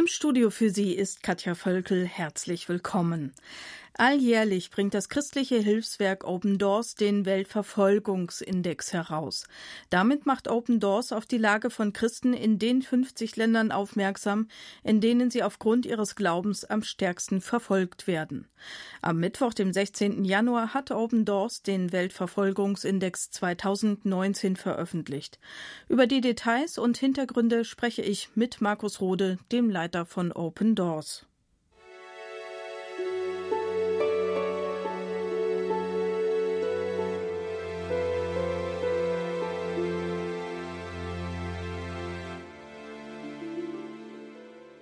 Im Studio für Sie ist Katja Völkel. Herzlich willkommen. Alljährlich bringt das christliche Hilfswerk Open Doors den Weltverfolgungsindex heraus. Damit macht Open Doors auf die Lage von Christen in den 50 Ländern aufmerksam, in denen sie aufgrund ihres Glaubens am stärksten verfolgt werden. Am Mittwoch, dem 16. Januar, hat Open Doors den Weltverfolgungsindex 2019 veröffentlicht. Über die Details und Hintergründe spreche ich mit Markus Rode, dem Leiter von Open Doors.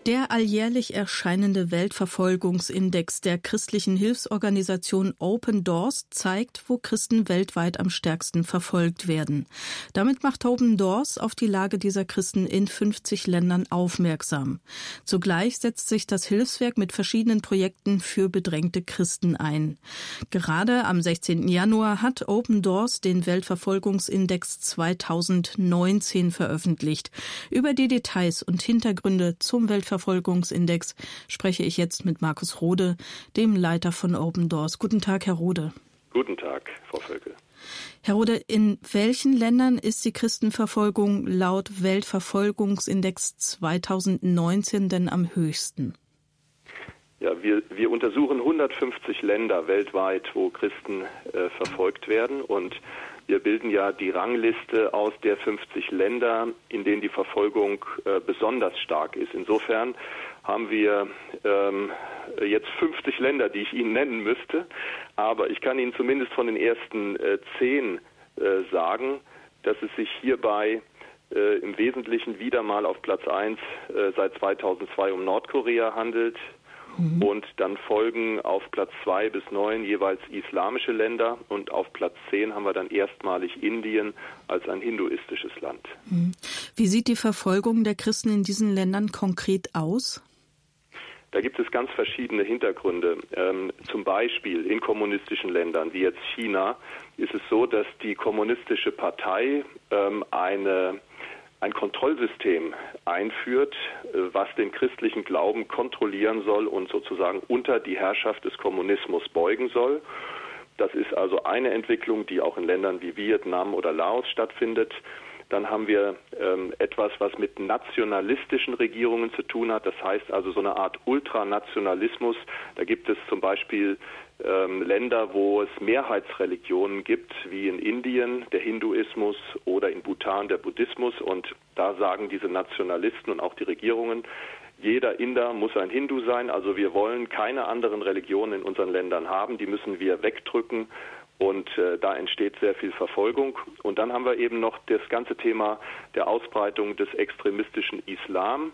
Der alljährlich erscheinende Weltverfolgungsindex der christlichen Hilfsorganisation Open Doors zeigt, wo Christen weltweit am stärksten verfolgt werden. Damit macht Open Doors auf die Lage dieser Christen in 50 Ländern aufmerksam. Zugleich setzt sich das Hilfswerk mit verschiedenen Projekten für bedrängte Christen ein. Gerade am 16. Januar hat Open Doors den Weltverfolgungsindex 2019 veröffentlicht. Über die Details und Hintergründe zum Weltverfolgungsindex Verfolgungsindex spreche ich jetzt mit Markus Rode, dem Leiter von Open Doors. Guten Tag, Herr Rode. Guten Tag, Frau Völkel. Herr Rode, in welchen Ländern ist die Christenverfolgung laut Weltverfolgungsindex 2019 denn am höchsten? Ja, wir, wir untersuchen 150 Länder weltweit, wo Christen äh, verfolgt werden und wir bilden ja die Rangliste aus der 50 Länder, in denen die Verfolgung äh, besonders stark ist. Insofern haben wir ähm, jetzt 50 Länder, die ich Ihnen nennen müsste, aber ich kann Ihnen zumindest von den ersten äh, zehn äh, sagen, dass es sich hierbei äh, im Wesentlichen wieder mal auf Platz 1 äh, seit 2002 um Nordkorea handelt, Mhm. Und dann folgen auf Platz zwei bis neun jeweils islamische Länder und auf Platz zehn haben wir dann erstmalig Indien als ein hinduistisches Land. Mhm. Wie sieht die Verfolgung der Christen in diesen Ländern konkret aus? Da gibt es ganz verschiedene Hintergründe. Ähm, zum Beispiel in kommunistischen Ländern wie jetzt China ist es so, dass die kommunistische Partei ähm, eine ein Kontrollsystem einführt, äh, was den christlichen Glauben kontrollieren soll und sozusagen unter die Herrschaft des Kommunismus beugen soll. Das ist also eine Entwicklung, die auch in Ländern wie Vietnam oder Laos stattfindet. Dann haben wir ähm, etwas, was mit nationalistischen Regierungen zu tun hat. Das heißt also so eine Art Ultranationalismus. Da gibt es zum Beispiel ähm, Länder, wo es Mehrheitsreligionen gibt, wie in Indien der Hinduismus oder in Bhutan der Buddhismus. Und da sagen diese Nationalisten und auch die Regierungen, jeder Inder muss ein Hindu sein. Also wir wollen keine anderen Religionen in unseren Ländern haben. Die müssen wir wegdrücken. Und äh, da entsteht sehr viel Verfolgung. Und dann haben wir eben noch das ganze Thema der Ausbreitung des extremistischen Islam.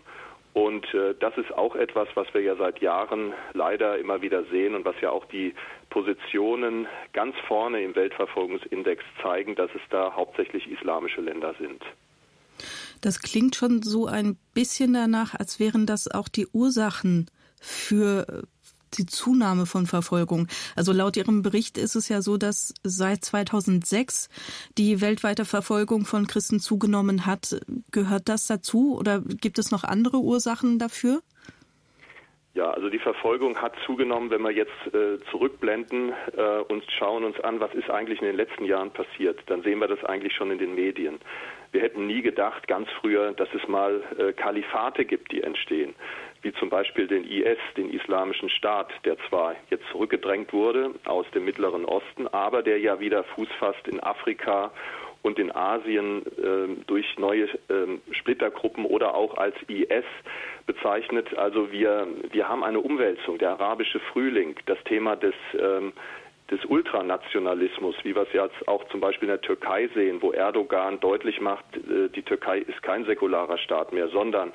Und äh, das ist auch etwas, was wir ja seit Jahren leider immer wieder sehen und was ja auch die Positionen ganz vorne im Weltverfolgungsindex zeigen, dass es da hauptsächlich islamische Länder sind. Das klingt schon so ein bisschen danach, als wären das auch die Ursachen für die Zunahme von Verfolgung. Also laut Ihrem Bericht ist es ja so, dass seit 2006 die weltweite Verfolgung von Christen zugenommen hat. Gehört das dazu oder gibt es noch andere Ursachen dafür? Ja, also die Verfolgung hat zugenommen, wenn wir jetzt äh, zurückblenden äh, und schauen uns an, was ist eigentlich in den letzten Jahren passiert, dann sehen wir das eigentlich schon in den Medien. Wir hätten nie gedacht, ganz früher, dass es mal äh, Kalifate gibt, die entstehen wie zum Beispiel den IS, den Islamischen Staat, der zwar jetzt zurückgedrängt wurde aus dem Mittleren Osten, aber der ja wieder Fuß fasst in Afrika und in Asien äh, durch neue äh, Splittergruppen oder auch als IS bezeichnet. Also wir, wir haben eine Umwälzung, der arabische Frühling, das Thema des ähm, des Ultranationalismus, wie wir es jetzt auch zum Beispiel in der Türkei sehen, wo Erdogan deutlich macht, äh, die Türkei ist kein säkularer Staat mehr, sondern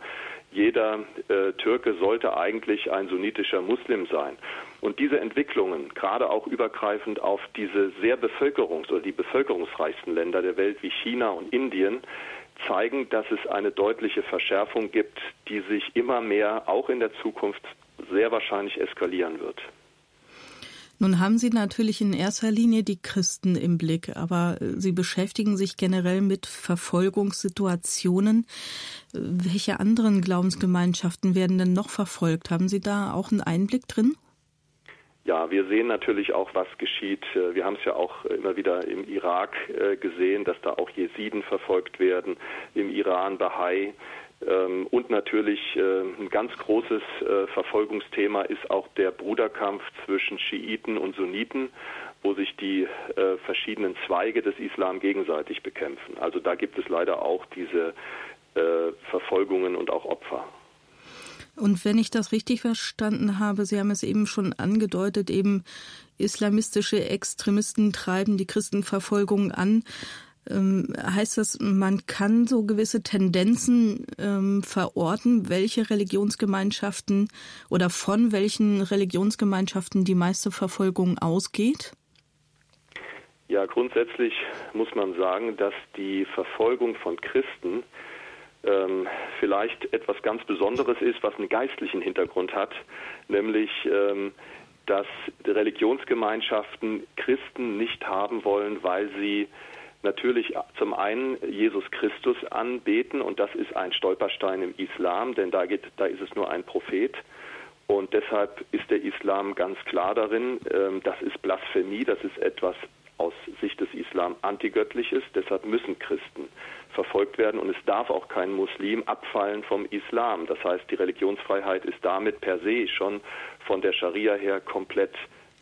jeder äh, Türke sollte eigentlich ein sunnitischer Muslim sein. Und diese Entwicklungen, gerade auch übergreifend auf diese sehr bevölkerungs- oder die bevölkerungsreichsten Länder der Welt wie China und Indien, zeigen, dass es eine deutliche Verschärfung gibt, die sich immer mehr auch in der Zukunft sehr wahrscheinlich eskalieren wird. Nun haben Sie natürlich in erster Linie die Christen im Blick, aber äh, Sie beschäftigen sich generell mit Verfolgungssituationen. Äh, welche anderen Glaubensgemeinschaften werden denn noch verfolgt? Haben Sie da auch einen Einblick drin? Ja, wir sehen natürlich auch, was geschieht. Äh, wir haben es ja auch immer wieder im Irak gesehen, dass da auch Jesiden verfolgt werden, im Iran Bahai. Ähm, und natürlich äh, ein ganz großes äh, Verfolgungsthema ist auch der Bruderkampf zwischen Schiiten und Sunniten, wo sich die äh, verschiedenen Zweige des Islam gegenseitig bekämpfen. Also da gibt es leider auch diese Verfolgungen und auch Opfer. Und wenn ich das richtig verstanden habe, Sie haben es eben schon angedeutet, eben islamistische Extremisten treiben die Christenverfolgung an. Ähm, heißt das, man kann so gewisse Tendenzen ähm, verorten, welche Religionsgemeinschaften oder von welchen Religionsgemeinschaften die meiste Verfolgung ausgeht? Ja, grundsätzlich muss man sagen, dass die Verfolgung von Christen ähm, vielleicht etwas ganz Besonderes ist, was einen geistlichen Hintergrund hat, nämlich ähm, dass Religionsgemeinschaften Christen nicht haben wollen, weil sie natürlich zum einen Jesus Christus anbeten und das ist ein Stolperstein im Islam, denn da, geht, da ist es nur ein Prophet. Und deshalb ist der Islam ganz klar darin, ähm, das ist Blasphemie, das ist etwas aus Sicht des Islam antigöttliches. Deshalb müssen Christen verfolgt werden und es darf auch kein Muslim abfallen vom Islam. Das heißt, die Religionsfreiheit ist damit per se schon von der Scharia her komplett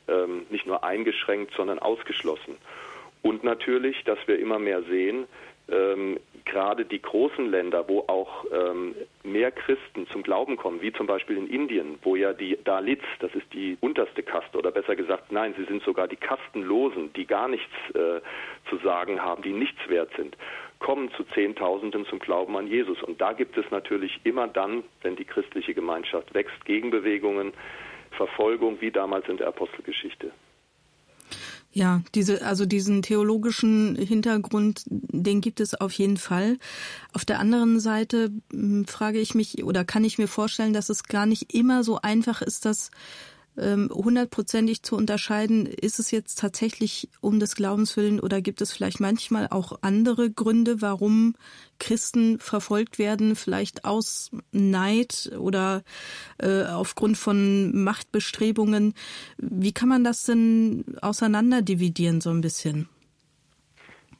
ähm, nicht nur eingeschränkt, sondern ausgeschlossen. Und natürlich, dass wir immer mehr sehen, ähm, gerade die großen Länder, wo auch ähm, mehr Christen zum Glauben kommen, wie zum Beispiel in Indien, wo ja die Dalits, das ist die unterste Kaste, oder besser gesagt, nein, sie sind sogar die Kastenlosen, die gar nichts äh, zu sagen haben, die nichts wert sind, kommen zu Zehntausenden zum Glauben an Jesus. Und da gibt es natürlich immer dann, wenn die christliche Gemeinschaft wächst, Gegenbewegungen, Verfolgung, wie damals in der Apostelgeschichte. Ja, diese, also diesen theologischen Hintergrund, den gibt es auf jeden Fall. Auf der anderen Seite hm, frage ich mich oder kann ich mir vorstellen, dass es gar nicht immer so einfach ist, dass hundertprozentig zu unterscheiden, ist es jetzt tatsächlich um des Glaubens willen oder gibt es vielleicht manchmal auch andere Gründe, warum Christen verfolgt werden, vielleicht aus Neid oder äh, aufgrund von Machtbestrebungen. Wie kann man das denn auseinanderdividieren so ein bisschen?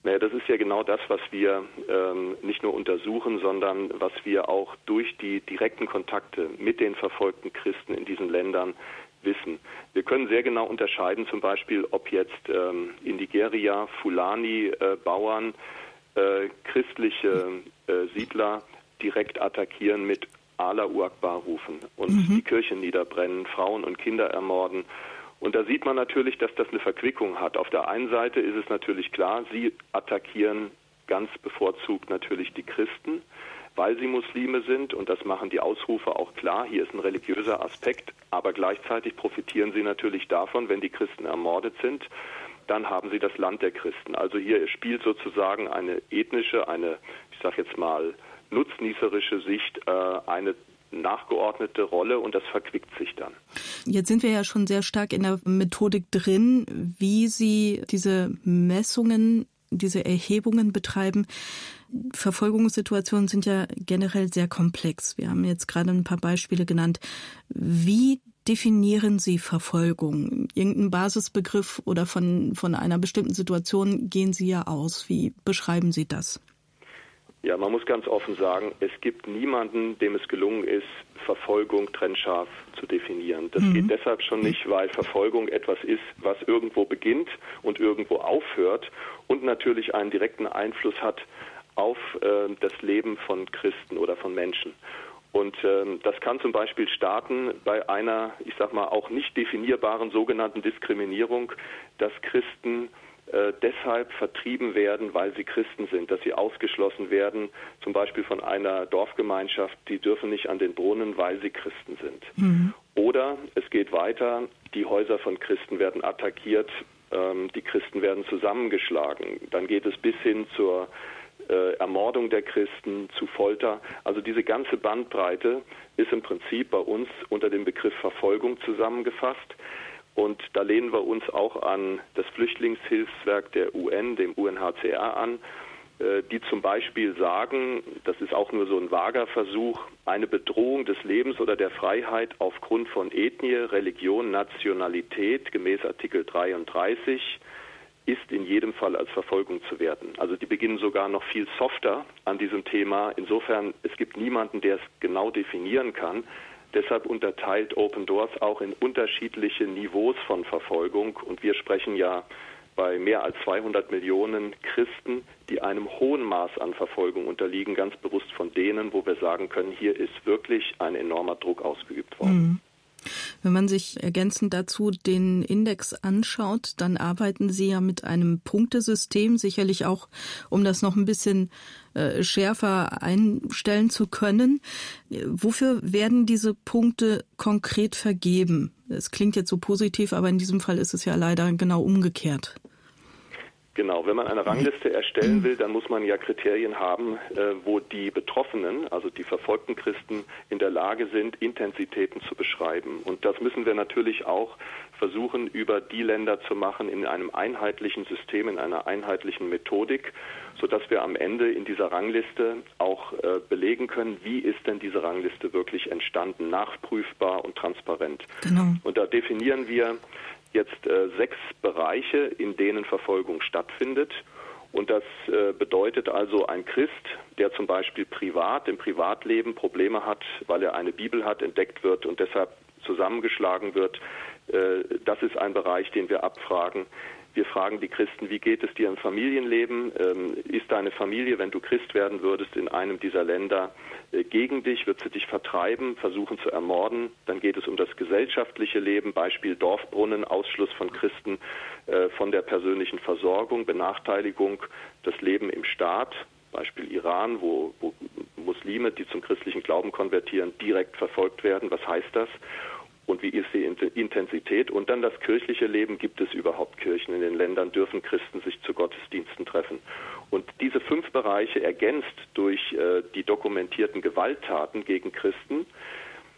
Naja, das ist ja genau das, was wir ähm, nicht nur untersuchen, sondern was wir auch durch die direkten Kontakte mit den verfolgten Christen in diesen Ländern wissen. Wir können sehr genau unterscheiden, zum Beispiel, ob jetzt ähm, in Nigeria Fulani-Bauern äh, äh, christliche äh, Siedler direkt attackieren mit Allah Akbar rufen und mhm. die Kirche niederbrennen, Frauen und Kinder ermorden. Und da sieht man natürlich, dass das eine Verquickung hat. Auf der einen Seite ist es natürlich klar, sie attackieren ganz bevorzugt natürlich die Christen weil sie Muslime sind und das machen die Ausrufe auch klar. Hier ist ein religiöser Aspekt, aber gleichzeitig profitieren sie natürlich davon, wenn die Christen ermordet sind, dann haben sie das Land der Christen. Also hier spielt sozusagen eine ethnische, eine, ich sage jetzt mal, nutznießerische Sicht äh, eine nachgeordnete Rolle und das verquickt sich dann. Jetzt sind wir ja schon sehr stark in der Methodik drin, wie Sie diese Messungen, diese Erhebungen betreiben. Verfolgungssituationen sind ja generell sehr komplex. Wir haben jetzt gerade ein paar Beispiele genannt. Wie definieren Sie Verfolgung? Irgendein Basisbegriff oder von, von einer bestimmten Situation gehen Sie ja aus. Wie beschreiben Sie das? Ja, man muss ganz offen sagen, es gibt niemanden, dem es gelungen ist, Verfolgung trennscharf zu definieren. Das mhm. geht deshalb schon nicht, weil Verfolgung etwas ist, was irgendwo beginnt und irgendwo aufhört und natürlich einen direkten Einfluss hat auf äh, das Leben von Christen oder von Menschen. Und ähm, das kann zum Beispiel starten bei einer, ich sag mal, auch nicht definierbaren sogenannten Diskriminierung, dass Christen äh, deshalb vertrieben werden, weil sie Christen sind, dass sie ausgeschlossen werden, zum Beispiel von einer Dorfgemeinschaft, die dürfen nicht an den Brunnen, weil sie Christen sind. Mhm. Oder es geht weiter, die Häuser von Christen werden attackiert, ähm, die Christen werden zusammengeschlagen. Dann geht es bis hin zur äh, Ermordung der Christen, zu Folter. Also diese ganze Bandbreite ist im Prinzip bei uns unter dem Begriff Verfolgung zusammengefasst. Und da lehnen wir uns auch an das Flüchtlingshilfswerk der UN, dem UNHCR an, äh, die zum Beispiel sagen, das ist auch nur so ein vager Versuch, eine Bedrohung des Lebens oder der Freiheit aufgrund von Ethnie, Religion, Nationalität gemäß Artikel 33 ist in jedem Fall als Verfolgung zu werten. Also die beginnen sogar noch viel softer an diesem Thema. Insofern, es gibt niemanden, der es genau definieren kann. Deshalb unterteilt Open Doors auch in unterschiedliche Niveaus von Verfolgung. Und wir sprechen ja bei mehr als 200 Millionen Christen, die einem hohen Maß an Verfolgung unterliegen, ganz bewusst von denen, wo wir sagen können, hier ist wirklich ein enormer Druck ausgeübt worden. Wenn man sich ergänzend dazu den Index anschaut, dann arbeiten Sie ja mit einem Punktesystem, sicherlich auch, um das noch ein bisschen äh, schärfer einstellen zu können. Wofür werden diese Punkte konkret vergeben? Es klingt jetzt so positiv, aber in diesem Fall ist es ja leider genau umgekehrt. Genau, wenn man eine Rangliste erstellen will, dann muss man ja Kriterien haben, äh, wo die Betroffenen, also die verfolgten Christen, in der Lage sind, Intensitäten zu beschreiben. Und das müssen wir natürlich auch versuchen, über die Länder zu machen in einem einheitlichen System, in einer einheitlichen Methodik, sodass wir am Ende in dieser Rangliste auch äh, belegen können, wie ist denn diese Rangliste wirklich entstanden, nachprüfbar und transparent. Genau. Und da definieren wir jetzt äh, sechs Bereiche, in denen Verfolgung stattfindet. Und das äh, bedeutet also, ein Christ, der zum Beispiel privat, im Privatleben Probleme hat, weil er eine Bibel hat, entdeckt wird und deshalb zusammengeschlagen wird, äh, das ist ein Bereich, den wir abfragen. Wir fragen die Christen, wie geht es dir im Familienleben? Ähm, ist deine Familie, wenn du Christ werden würdest, in einem dieser Länder äh, gegen dich? Wird sie dich vertreiben, versuchen zu ermorden? Dann geht es um das gesellschaftliche Leben, Beispiel Dorfbrunnen, Ausschluss von Christen äh, von der persönlichen Versorgung, Benachteiligung, das Leben im Staat, Beispiel Iran, wo, wo Muslime, die zum christlichen Glauben konvertieren, direkt verfolgt werden. Was heißt das? Und wie ist die Intensität. Und dann das kirchliche Leben. Gibt es überhaupt Kirchen in den Ländern? Dürfen Christen sich zu Gottesdiensten treffen? Und diese fünf Bereiche ergänzt durch äh, die dokumentierten Gewalttaten gegen Christen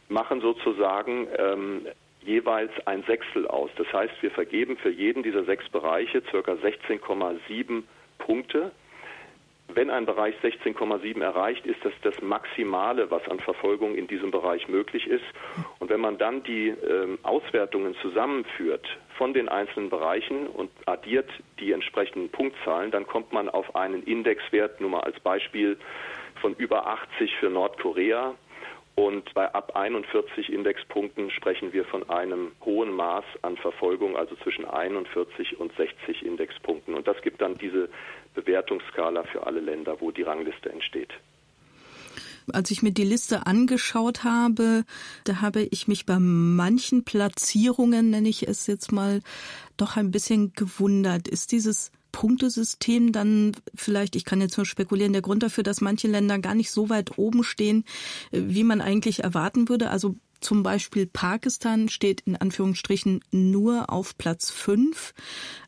machen sozusagen ähm, jeweils ein Sechstel aus. Das heißt, wir vergeben für jeden dieser sechs Bereiche ca. 16,7 Punkte wenn ein Bereich 16,7 erreicht, ist das das Maximale, was an Verfolgung in diesem Bereich möglich ist. Und wenn man dann die ähm, Auswertungen zusammenführt von den einzelnen Bereichen und addiert die entsprechenden Punktzahlen, dann kommt man auf einen Indexwert, nur mal als Beispiel, von über 80 für Nordkorea, und bei ab 41 Indexpunkten sprechen wir von einem hohen Maß an Verfolgung, also zwischen 41 und 60 Indexpunkten. Und das gibt dann diese Bewertungsskala für alle Länder, wo die Rangliste entsteht. Als ich mir die Liste angeschaut habe, da habe ich mich bei manchen Platzierungen, nenne ich es jetzt mal, doch ein bisschen gewundert. Ist dieses Punktesystem dann vielleicht, ich kann jetzt nur spekulieren, der Grund dafür, dass manche Länder gar nicht so weit oben stehen, wie man eigentlich erwarten würde? Also zum Beispiel Pakistan steht in Anführungsstrichen nur auf Platz fünf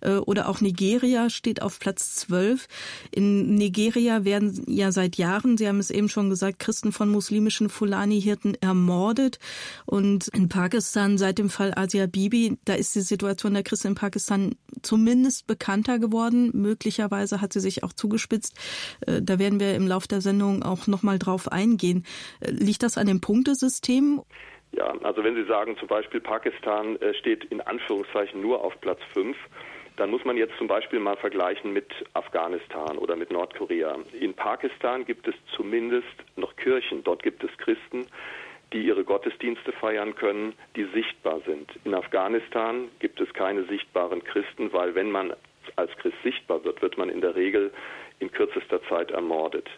äh, oder auch Nigeria steht auf Platz zwölf. In Nigeria werden ja seit Jahren, Sie haben es eben schon gesagt, Christen von muslimischen Fulani-Hirten ermordet. Und in Pakistan seit dem Fall Asia Bibi, da ist die Situation der Christen in Pakistan zumindest bekannter geworden. Möglicherweise hat sie sich auch zugespitzt. Äh, da werden wir im Laufe der Sendung auch nochmal drauf eingehen. Äh, liegt das an dem Punktesystem? Ja, also wenn Sie sagen, zum Beispiel Pakistan äh, steht in Anführungszeichen nur auf Platz 5, dann muss man jetzt zum Beispiel mal vergleichen mit Afghanistan oder mit Nordkorea. In Pakistan gibt es zumindest noch Kirchen, dort gibt es Christen, die ihre Gottesdienste feiern können, die sichtbar sind. In Afghanistan gibt es keine sichtbaren Christen, weil wenn man als Christ sichtbar wird, wird man in der Regel in kürzester Zeit ermordet.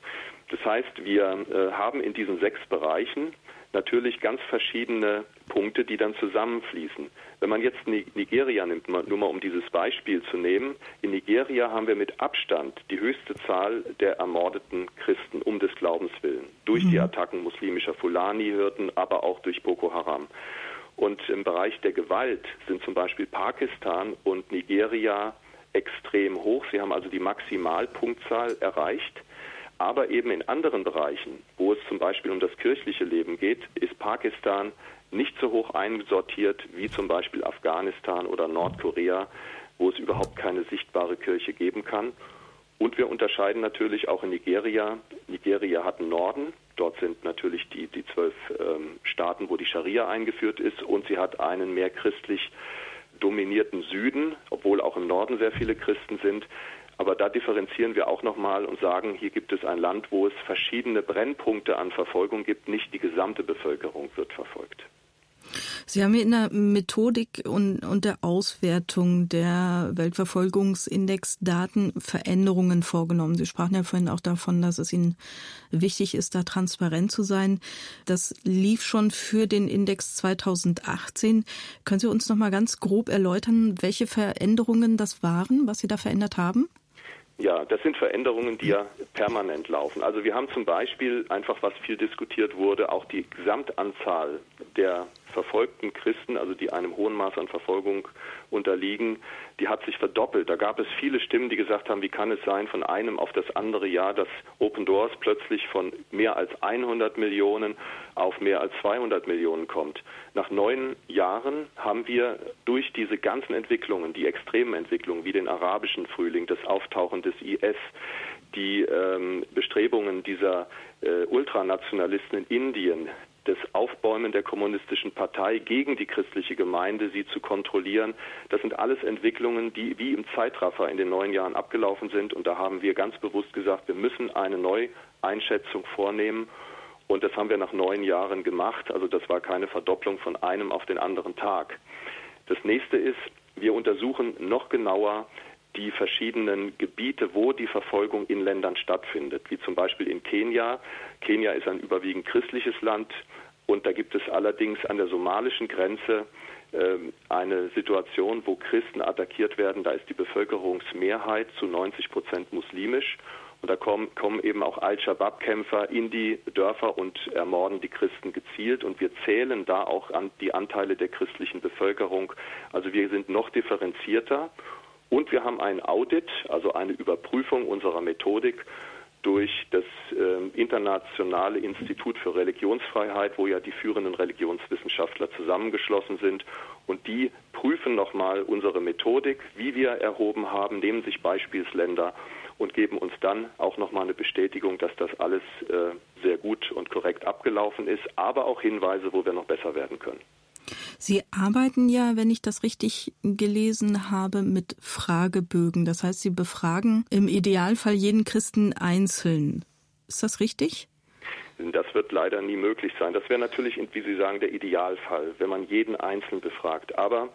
Das heißt, wir äh, haben in diesen sechs Bereichen natürlich ganz verschiedene Punkte, die dann zusammenfließen. Wenn man jetzt Nigeria nimmt, nur mal um dieses Beispiel zu nehmen, in Nigeria haben wir mit Abstand die höchste Zahl der ermordeten Christen um des Glaubens willen. Durch mhm. die Attacken muslimischer Fulani-Hirten, aber auch durch Boko Haram. Und im Bereich der Gewalt sind zum Beispiel Pakistan und Nigeria extrem hoch. Sie haben also die Maximalpunktzahl erreicht. Aber eben in anderen Bereichen, wo es zum Beispiel um das kirchliche Leben geht, ist Pakistan nicht so hoch einsortiert wie zum Beispiel Afghanistan oder Nordkorea, wo es überhaupt keine sichtbare Kirche geben kann. Und wir unterscheiden natürlich auch in Nigeria. Nigeria hat einen Norden, dort sind natürlich die, die zwölf ähm, Staaten, wo die Scharia eingeführt ist, und sie hat einen mehr christlich dominierten Süden, obwohl auch im Norden sehr viele Christen sind. Aber da differenzieren wir auch nochmal und sagen, hier gibt es ein Land, wo es verschiedene Brennpunkte an Verfolgung gibt, nicht die gesamte Bevölkerung wird verfolgt. Sie haben in der Methodik und, und der Auswertung der Weltverfolgungsindex-Daten Veränderungen vorgenommen. Sie sprachen ja vorhin auch davon, dass es Ihnen wichtig ist, da transparent zu sein. Das lief schon für den Index 2018. Können Sie uns noch mal ganz grob erläutern, welche Veränderungen das waren, was Sie da verändert haben? Ja, das sind Veränderungen, die ja permanent laufen. Also wir haben zum Beispiel einfach, was viel diskutiert wurde, auch die Gesamtanzahl der verfolgten Christen, also die einem hohen Maß an Verfolgung unterliegen, die hat sich verdoppelt. Da gab es viele Stimmen, die gesagt haben, wie kann es sein, von einem auf das andere Jahr, dass Open Doors plötzlich von mehr als 100 Millionen auf mehr als 200 Millionen kommt. Nach neun Jahren haben wir durch diese ganzen Entwicklungen, die extremen Entwicklungen wie den arabischen Frühling, das Auftauchen des IS, die ähm, Bestrebungen dieser äh, Ultranationalisten in Indien, das Aufbäumen der kommunistischen Partei gegen die christliche Gemeinde, sie zu kontrollieren. Das sind alles Entwicklungen, die wie im Zeitraffer in den neun Jahren abgelaufen sind. Und da haben wir ganz bewusst gesagt, wir müssen eine Neueinschätzung vornehmen. Und das haben wir nach neun Jahren gemacht. Also das war keine Verdopplung von einem auf den anderen Tag. Das nächste ist, wir untersuchen noch genauer, die verschiedenen Gebiete, wo die Verfolgung in Ländern stattfindet, wie zum Beispiel in Kenia. Kenia ist ein überwiegend christliches Land und da gibt es allerdings an der somalischen Grenze äh, eine Situation, wo Christen attackiert werden. Da ist die Bevölkerungsmehrheit zu 90 Prozent muslimisch. Und da kommen, kommen eben auch Al-Shabaab-Kämpfer in die Dörfer und ermorden die Christen gezielt. Und wir zählen da auch an die Anteile der christlichen Bevölkerung. Also wir sind noch differenzierter und wir haben ein Audit, also eine Überprüfung unserer Methodik durch das äh, Internationale Institut für Religionsfreiheit, wo ja die führenden Religionswissenschaftler zusammengeschlossen sind. Und die prüfen nochmal unsere Methodik, wie wir erhoben haben, nehmen sich Beispielsländer und geben uns dann auch nochmal eine Bestätigung, dass das alles äh, sehr gut und korrekt abgelaufen ist, aber auch Hinweise, wo wir noch besser werden können. Sie arbeiten ja, wenn ich das richtig gelesen habe, mit Fragebögen. Das heißt, Sie befragen im Idealfall jeden Christen einzeln. Ist das richtig? Das wird leider nie möglich sein. Das wäre natürlich, wie Sie sagen, der Idealfall, wenn man jeden einzeln befragt. Aber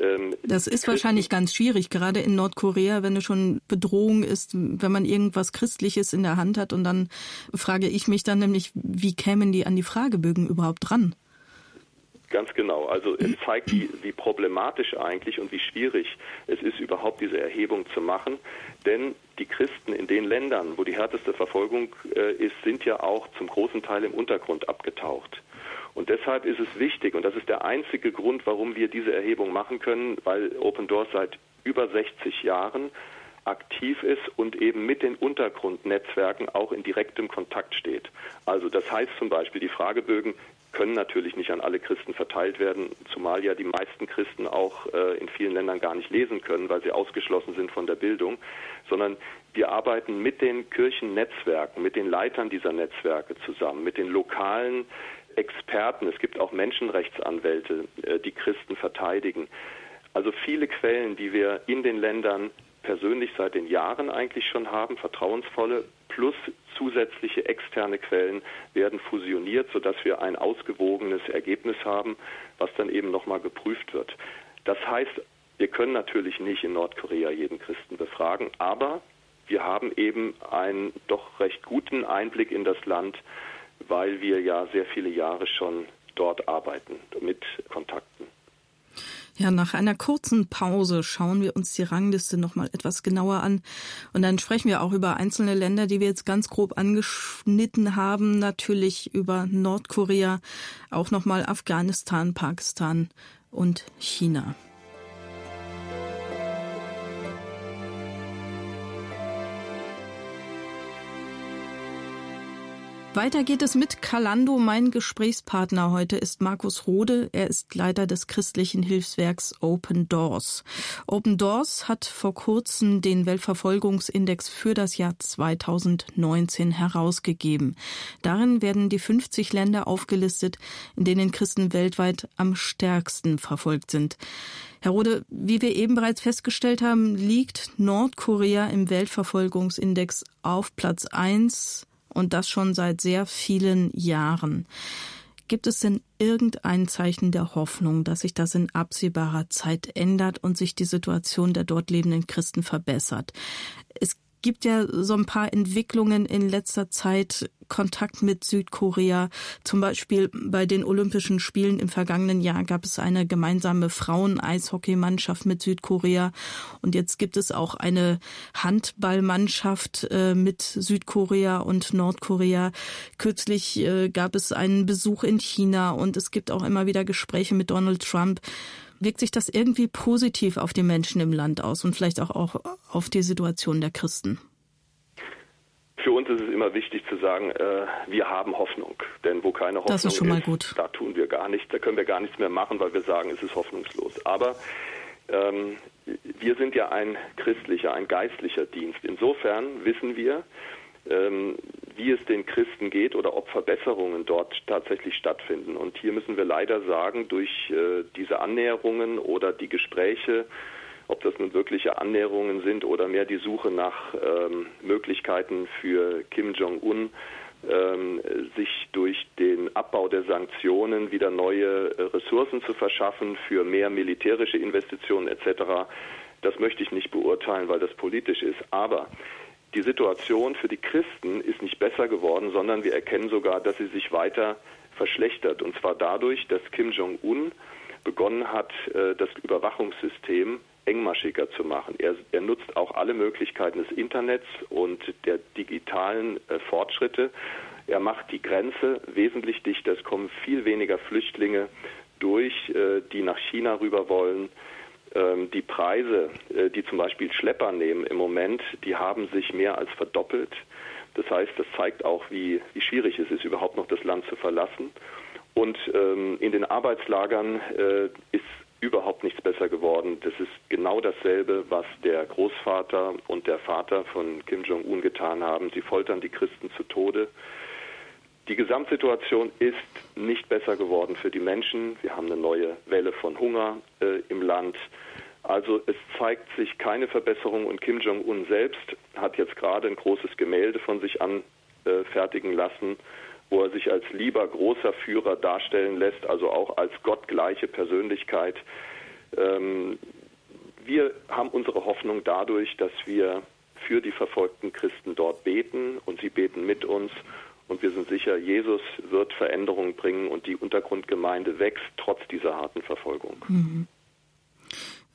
ähm, das ist wahrscheinlich ganz schwierig, gerade in Nordkorea, wenn es schon Bedrohung ist, wenn man irgendwas Christliches in der Hand hat. Und dann frage ich mich dann nämlich, wie kämen die an die Fragebögen überhaupt ran? Ganz genau. Also es zeigt, wie, wie problematisch eigentlich und wie schwierig es ist, überhaupt diese Erhebung zu machen. Denn die Christen in den Ländern, wo die härteste Verfolgung äh, ist, sind ja auch zum großen Teil im Untergrund abgetaucht. Und deshalb ist es wichtig, und das ist der einzige Grund, warum wir diese Erhebung machen können, weil Open Doors seit über 60 Jahren aktiv ist und eben mit den Untergrundnetzwerken auch in direktem Kontakt steht. Also das heißt zum Beispiel, die Fragebögen können natürlich nicht an alle Christen verteilt werden, zumal ja die meisten Christen auch äh, in vielen Ländern gar nicht lesen können, weil sie ausgeschlossen sind von der Bildung, sondern wir arbeiten mit den Kirchennetzwerken, mit den Leitern dieser Netzwerke zusammen, mit den lokalen Experten. Es gibt auch Menschenrechtsanwälte, äh, die Christen verteidigen. Also viele Quellen, die wir in den Ländern persönlich seit den Jahren eigentlich schon haben, vertrauensvolle, plus zusätzliche externe Quellen werden fusioniert, sodass wir ein ausgewogenes Ergebnis haben, was dann eben nochmal geprüft wird. Das heißt, wir können natürlich nicht in Nordkorea jeden Christen befragen, aber wir haben eben einen doch recht guten Einblick in das Land, weil wir ja sehr viele Jahre schon dort arbeiten mit Kontakten. Ja, nach einer kurzen Pause schauen wir uns die Rangliste noch mal etwas genauer an und dann sprechen wir auch über einzelne Länder, die wir jetzt ganz grob angeschnitten haben, natürlich über Nordkorea, auch noch mal Afghanistan, Pakistan und China. Weiter geht es mit Kalando. Mein Gesprächspartner heute ist Markus Rode. Er ist Leiter des christlichen Hilfswerks Open Doors. Open Doors hat vor kurzem den Weltverfolgungsindex für das Jahr 2019 herausgegeben. Darin werden die 50 Länder aufgelistet, in denen Christen weltweit am stärksten verfolgt sind. Herr Rode, wie wir eben bereits festgestellt haben, liegt Nordkorea im Weltverfolgungsindex auf Platz 1 und das schon seit sehr vielen Jahren. Gibt es denn irgendein Zeichen der Hoffnung, dass sich das in absehbarer Zeit ändert und sich die Situation der dort lebenden Christen verbessert? Es gibt ja so ein paar Entwicklungen in letzter Zeit, Kontakt mit Südkorea. Zum Beispiel bei den Olympischen Spielen im vergangenen Jahr gab es eine gemeinsame Frauen-Eishockeymannschaft mit Südkorea. Und jetzt gibt es auch eine Handballmannschaft äh, mit Südkorea und Nordkorea. Kürzlich äh, gab es einen Besuch in China und es gibt auch immer wieder Gespräche mit Donald Trump. Wirkt sich das irgendwie positiv auf die Menschen im Land aus und vielleicht auch, auch auf die Situation der Christen? Für uns ist es immer wichtig zu sagen, äh, wir haben Hoffnung. Denn wo keine Hoffnung das ist, schon mal gut. da tun wir gar nichts, da können wir gar nichts mehr machen, weil wir sagen, es ist hoffnungslos. Aber ähm, wir sind ja ein christlicher, ein geistlicher Dienst. Insofern wissen wir, wie es den Christen geht oder ob Verbesserungen dort tatsächlich stattfinden. Und hier müssen wir leider sagen, durch äh, diese Annäherungen oder die Gespräche, ob das nun wirkliche Annäherungen sind oder mehr die Suche nach ähm, Möglichkeiten für Kim Jong-un, ähm, sich durch den Abbau der Sanktionen wieder neue äh, Ressourcen zu verschaffen für mehr militärische Investitionen etc. Das möchte ich nicht beurteilen, weil das politisch ist. Aber die Situation für die Christen ist nicht besser geworden, sondern wir erkennen sogar, dass sie sich weiter verschlechtert. Und zwar dadurch, dass Kim Jong-un begonnen hat, äh, das Überwachungssystem engmaschiger zu machen. Er, er, nutzt auch alle Möglichkeiten des Internets und der digitalen äh, Fortschritte. Er macht die Grenze wesentlich dichter. Es kommen viel weniger Flüchtlinge durch, äh, die nach China rüber wollen. Ähm, die Preise, äh, die zum Beispiel Schlepper nehmen im Moment, die haben sich mehr als verdoppelt. Das heißt, das zeigt auch, wie, wie schwierig es ist, überhaupt noch das Land zu verlassen. Und ähm, in den Arbeitslagern äh, ist überhaupt nichts besser geworden. Das ist genau dasselbe, was der Großvater und der Vater von Kim Jong-un getan haben. Sie foltern die Christen zu Tode. Die Gesamtsituation ist nicht besser geworden für die Menschen. Wir haben eine neue Welle von Hunger äh, im Land. Also es zeigt sich keine Verbesserung und Kim Jong-un selbst hat jetzt gerade ein großes Gemälde von sich anfertigen äh, lassen, wo er sich als lieber großer Führer darstellen lässt, also auch als gottgleiche Persönlichkeit. Ähm, wir haben unsere Hoffnung dadurch, dass wir für die verfolgten Christen dort beten und sie beten mit uns und wir sind sicher, Jesus wird Veränderungen bringen und die Untergrundgemeinde wächst trotz dieser harten Verfolgung. Mhm.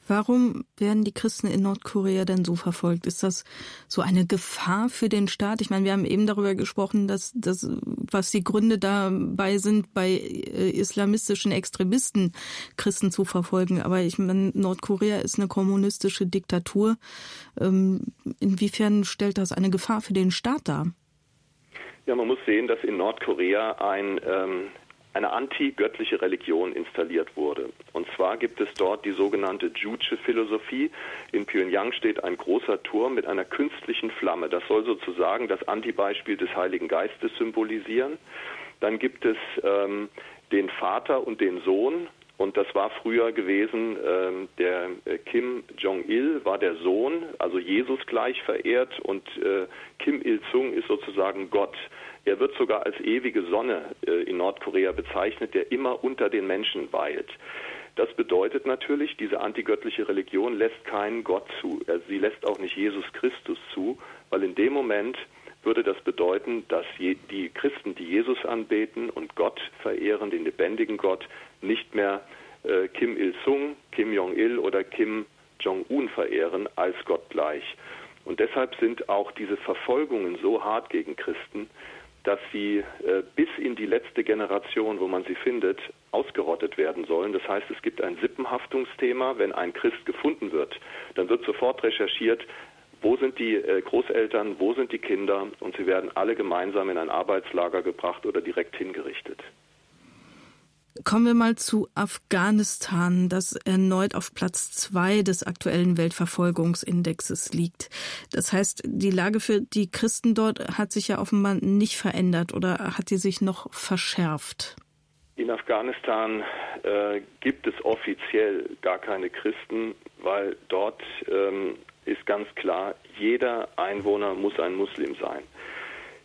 Warum werden die Christen in Nordkorea denn so verfolgt? Ist das so eine Gefahr für den Staat? Ich meine, wir haben eben darüber gesprochen, dass, dass was die Gründe dabei sind, bei äh, islamistischen Extremisten Christen zu verfolgen. Aber ich meine, Nordkorea ist eine kommunistische Diktatur. Ähm, inwiefern stellt das eine Gefahr für den Staat dar? Ja, man muss sehen, dass in Nordkorea ein, ähm, eine anti-göttliche Religion installiert wurde. Und zwar gibt es dort die sogenannte Juche-Philosophie. In Pyongyang steht ein großer Turm mit einer künstlichen Flamme. Das soll sozusagen das Antibeispiel des Heiligen Geistes symbolisieren. Dann gibt es ähm, den Vater und den Sohn, und das war früher gewesen, ähm, der äh, Kim Jong-il war der Sohn, also Jesus gleich verehrt und äh, Kim Il-sung ist sozusagen Gott. Er wird sogar als ewige Sonne äh, in Nordkorea bezeichnet, der immer unter den Menschen weilt. Das bedeutet natürlich, diese antigöttliche Religion lässt keinen Gott zu. Sie lässt auch nicht Jesus Christus zu, weil in dem Moment würde das bedeuten, dass die Christen, die Jesus anbeten und Gott verehren, den lebendigen Gott, nicht mehr äh, Kim Il-sung, Kim Jong-il oder Kim Jong-un verehren als Gott gleich. Und deshalb sind auch diese Verfolgungen so hart gegen Christen, dass sie äh, bis in die letzte Generation, wo man sie findet, ausgerottet werden sollen. Das heißt, es gibt ein Sippenhaftungsthema. Wenn ein Christ gefunden wird, dann wird sofort recherchiert, wo sind die äh, Großeltern, wo sind die Kinder und sie werden alle gemeinsam in ein Arbeitslager gebracht oder direkt hingerichtet. Kommen wir mal zu Afghanistan, das erneut auf Platz zwei des aktuellen Weltverfolgungsindexes liegt. Das heißt, die Lage für die Christen dort hat sich ja offenbar nicht verändert oder hat sie sich noch verschärft? In Afghanistan äh, gibt es offiziell gar keine Christen, weil dort ähm, ist ganz klar, jeder Einwohner muss ein Muslim sein.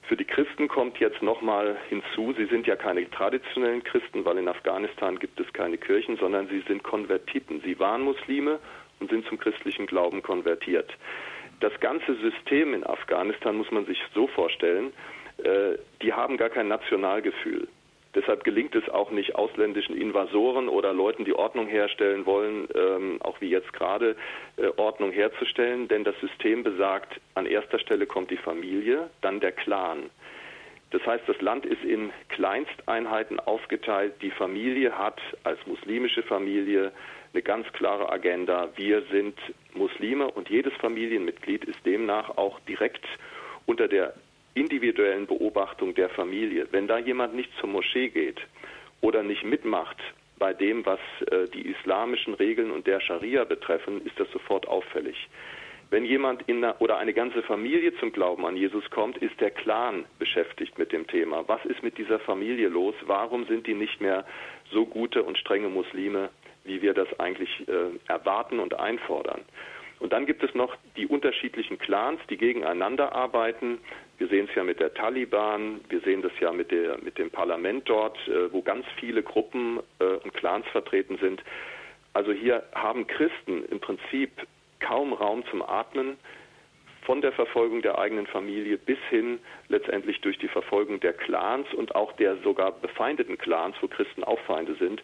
Für die Christen kommt jetzt nochmal hinzu, sie sind ja keine traditionellen Christen, weil in Afghanistan gibt es keine Kirchen, sondern sie sind Konvertiten. Sie waren Muslime und sind zum christlichen Glauben konvertiert. Das ganze System in Afghanistan muss man sich so vorstellen, äh, die haben gar kein Nationalgefühl. Deshalb gelingt es auch nicht ausländischen Invasoren oder Leuten, die Ordnung herstellen wollen, ähm, auch wie jetzt gerade, äh, Ordnung herzustellen, denn das System besagt, an erster Stelle kommt die Familie, dann der Clan. Das heißt, das Land ist in Kleinsteinheiten aufgeteilt. Die Familie hat als muslimische Familie eine ganz klare Agenda. Wir sind Muslime und jedes Familienmitglied ist demnach auch direkt unter der individuellen Beobachtung der Familie. Wenn da jemand nicht zur Moschee geht oder nicht mitmacht bei dem, was äh, die islamischen Regeln und der Scharia betreffen, ist das sofort auffällig. Wenn jemand in einer, oder eine ganze Familie zum Glauben an Jesus kommt, ist der Clan beschäftigt mit dem Thema. Was ist mit dieser Familie los? Warum sind die nicht mehr so gute und strenge Muslime, wie wir das eigentlich äh, erwarten und einfordern? Und dann gibt es noch die unterschiedlichen Clans, die gegeneinander arbeiten. Wir sehen es ja mit der Taliban, wir sehen das ja mit, der, mit dem Parlament dort, äh, wo ganz viele Gruppen äh, und Clans vertreten sind. Also hier haben Christen im Prinzip kaum Raum zum Atmen, von der Verfolgung der eigenen Familie bis hin letztendlich durch die Verfolgung der Clans und auch der sogar befeindeten Clans, wo Christen auch Feinde sind,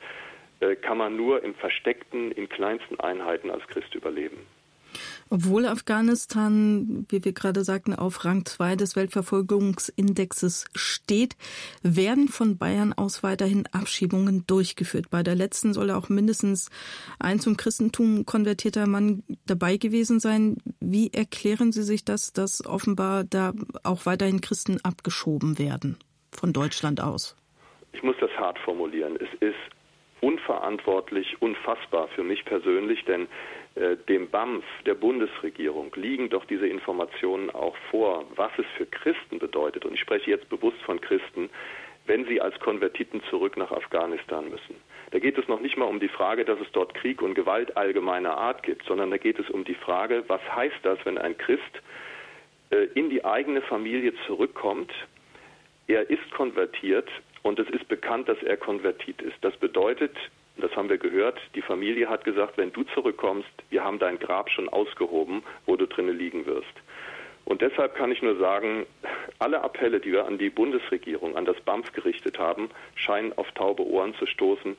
äh, kann man nur im versteckten, in kleinsten Einheiten als Christ überleben. Obwohl Afghanistan, wie wir gerade sagten, auf Rang 2 des Weltverfolgungsindexes steht, werden von Bayern aus weiterhin Abschiebungen durchgeführt. Bei der letzten soll auch mindestens ein zum Christentum konvertierter Mann dabei gewesen sein. Wie erklären Sie sich das, dass offenbar da auch weiterhin Christen abgeschoben werden von Deutschland aus? Ich muss das hart formulieren. Es ist unverantwortlich, unfassbar für mich persönlich, denn dem BAMF der Bundesregierung liegen doch diese Informationen auch vor, was es für Christen bedeutet. Und ich spreche jetzt bewusst von Christen, wenn sie als Konvertiten zurück nach Afghanistan müssen. Da geht es noch nicht mal um die Frage, dass es dort Krieg und Gewalt allgemeiner Art gibt, sondern da geht es um die Frage, was heißt das, wenn ein Christ äh, in die eigene Familie zurückkommt, er ist konvertiert und es ist bekannt, dass er konvertit ist. Das bedeutet, das haben wir gehört. Die Familie hat gesagt, wenn du zurückkommst, wir haben dein Grab schon ausgehoben, wo du drinnen liegen wirst. Und deshalb kann ich nur sagen, alle Appelle, die wir an die Bundesregierung, an das BAMF gerichtet haben, scheinen auf taube Ohren zu stoßen.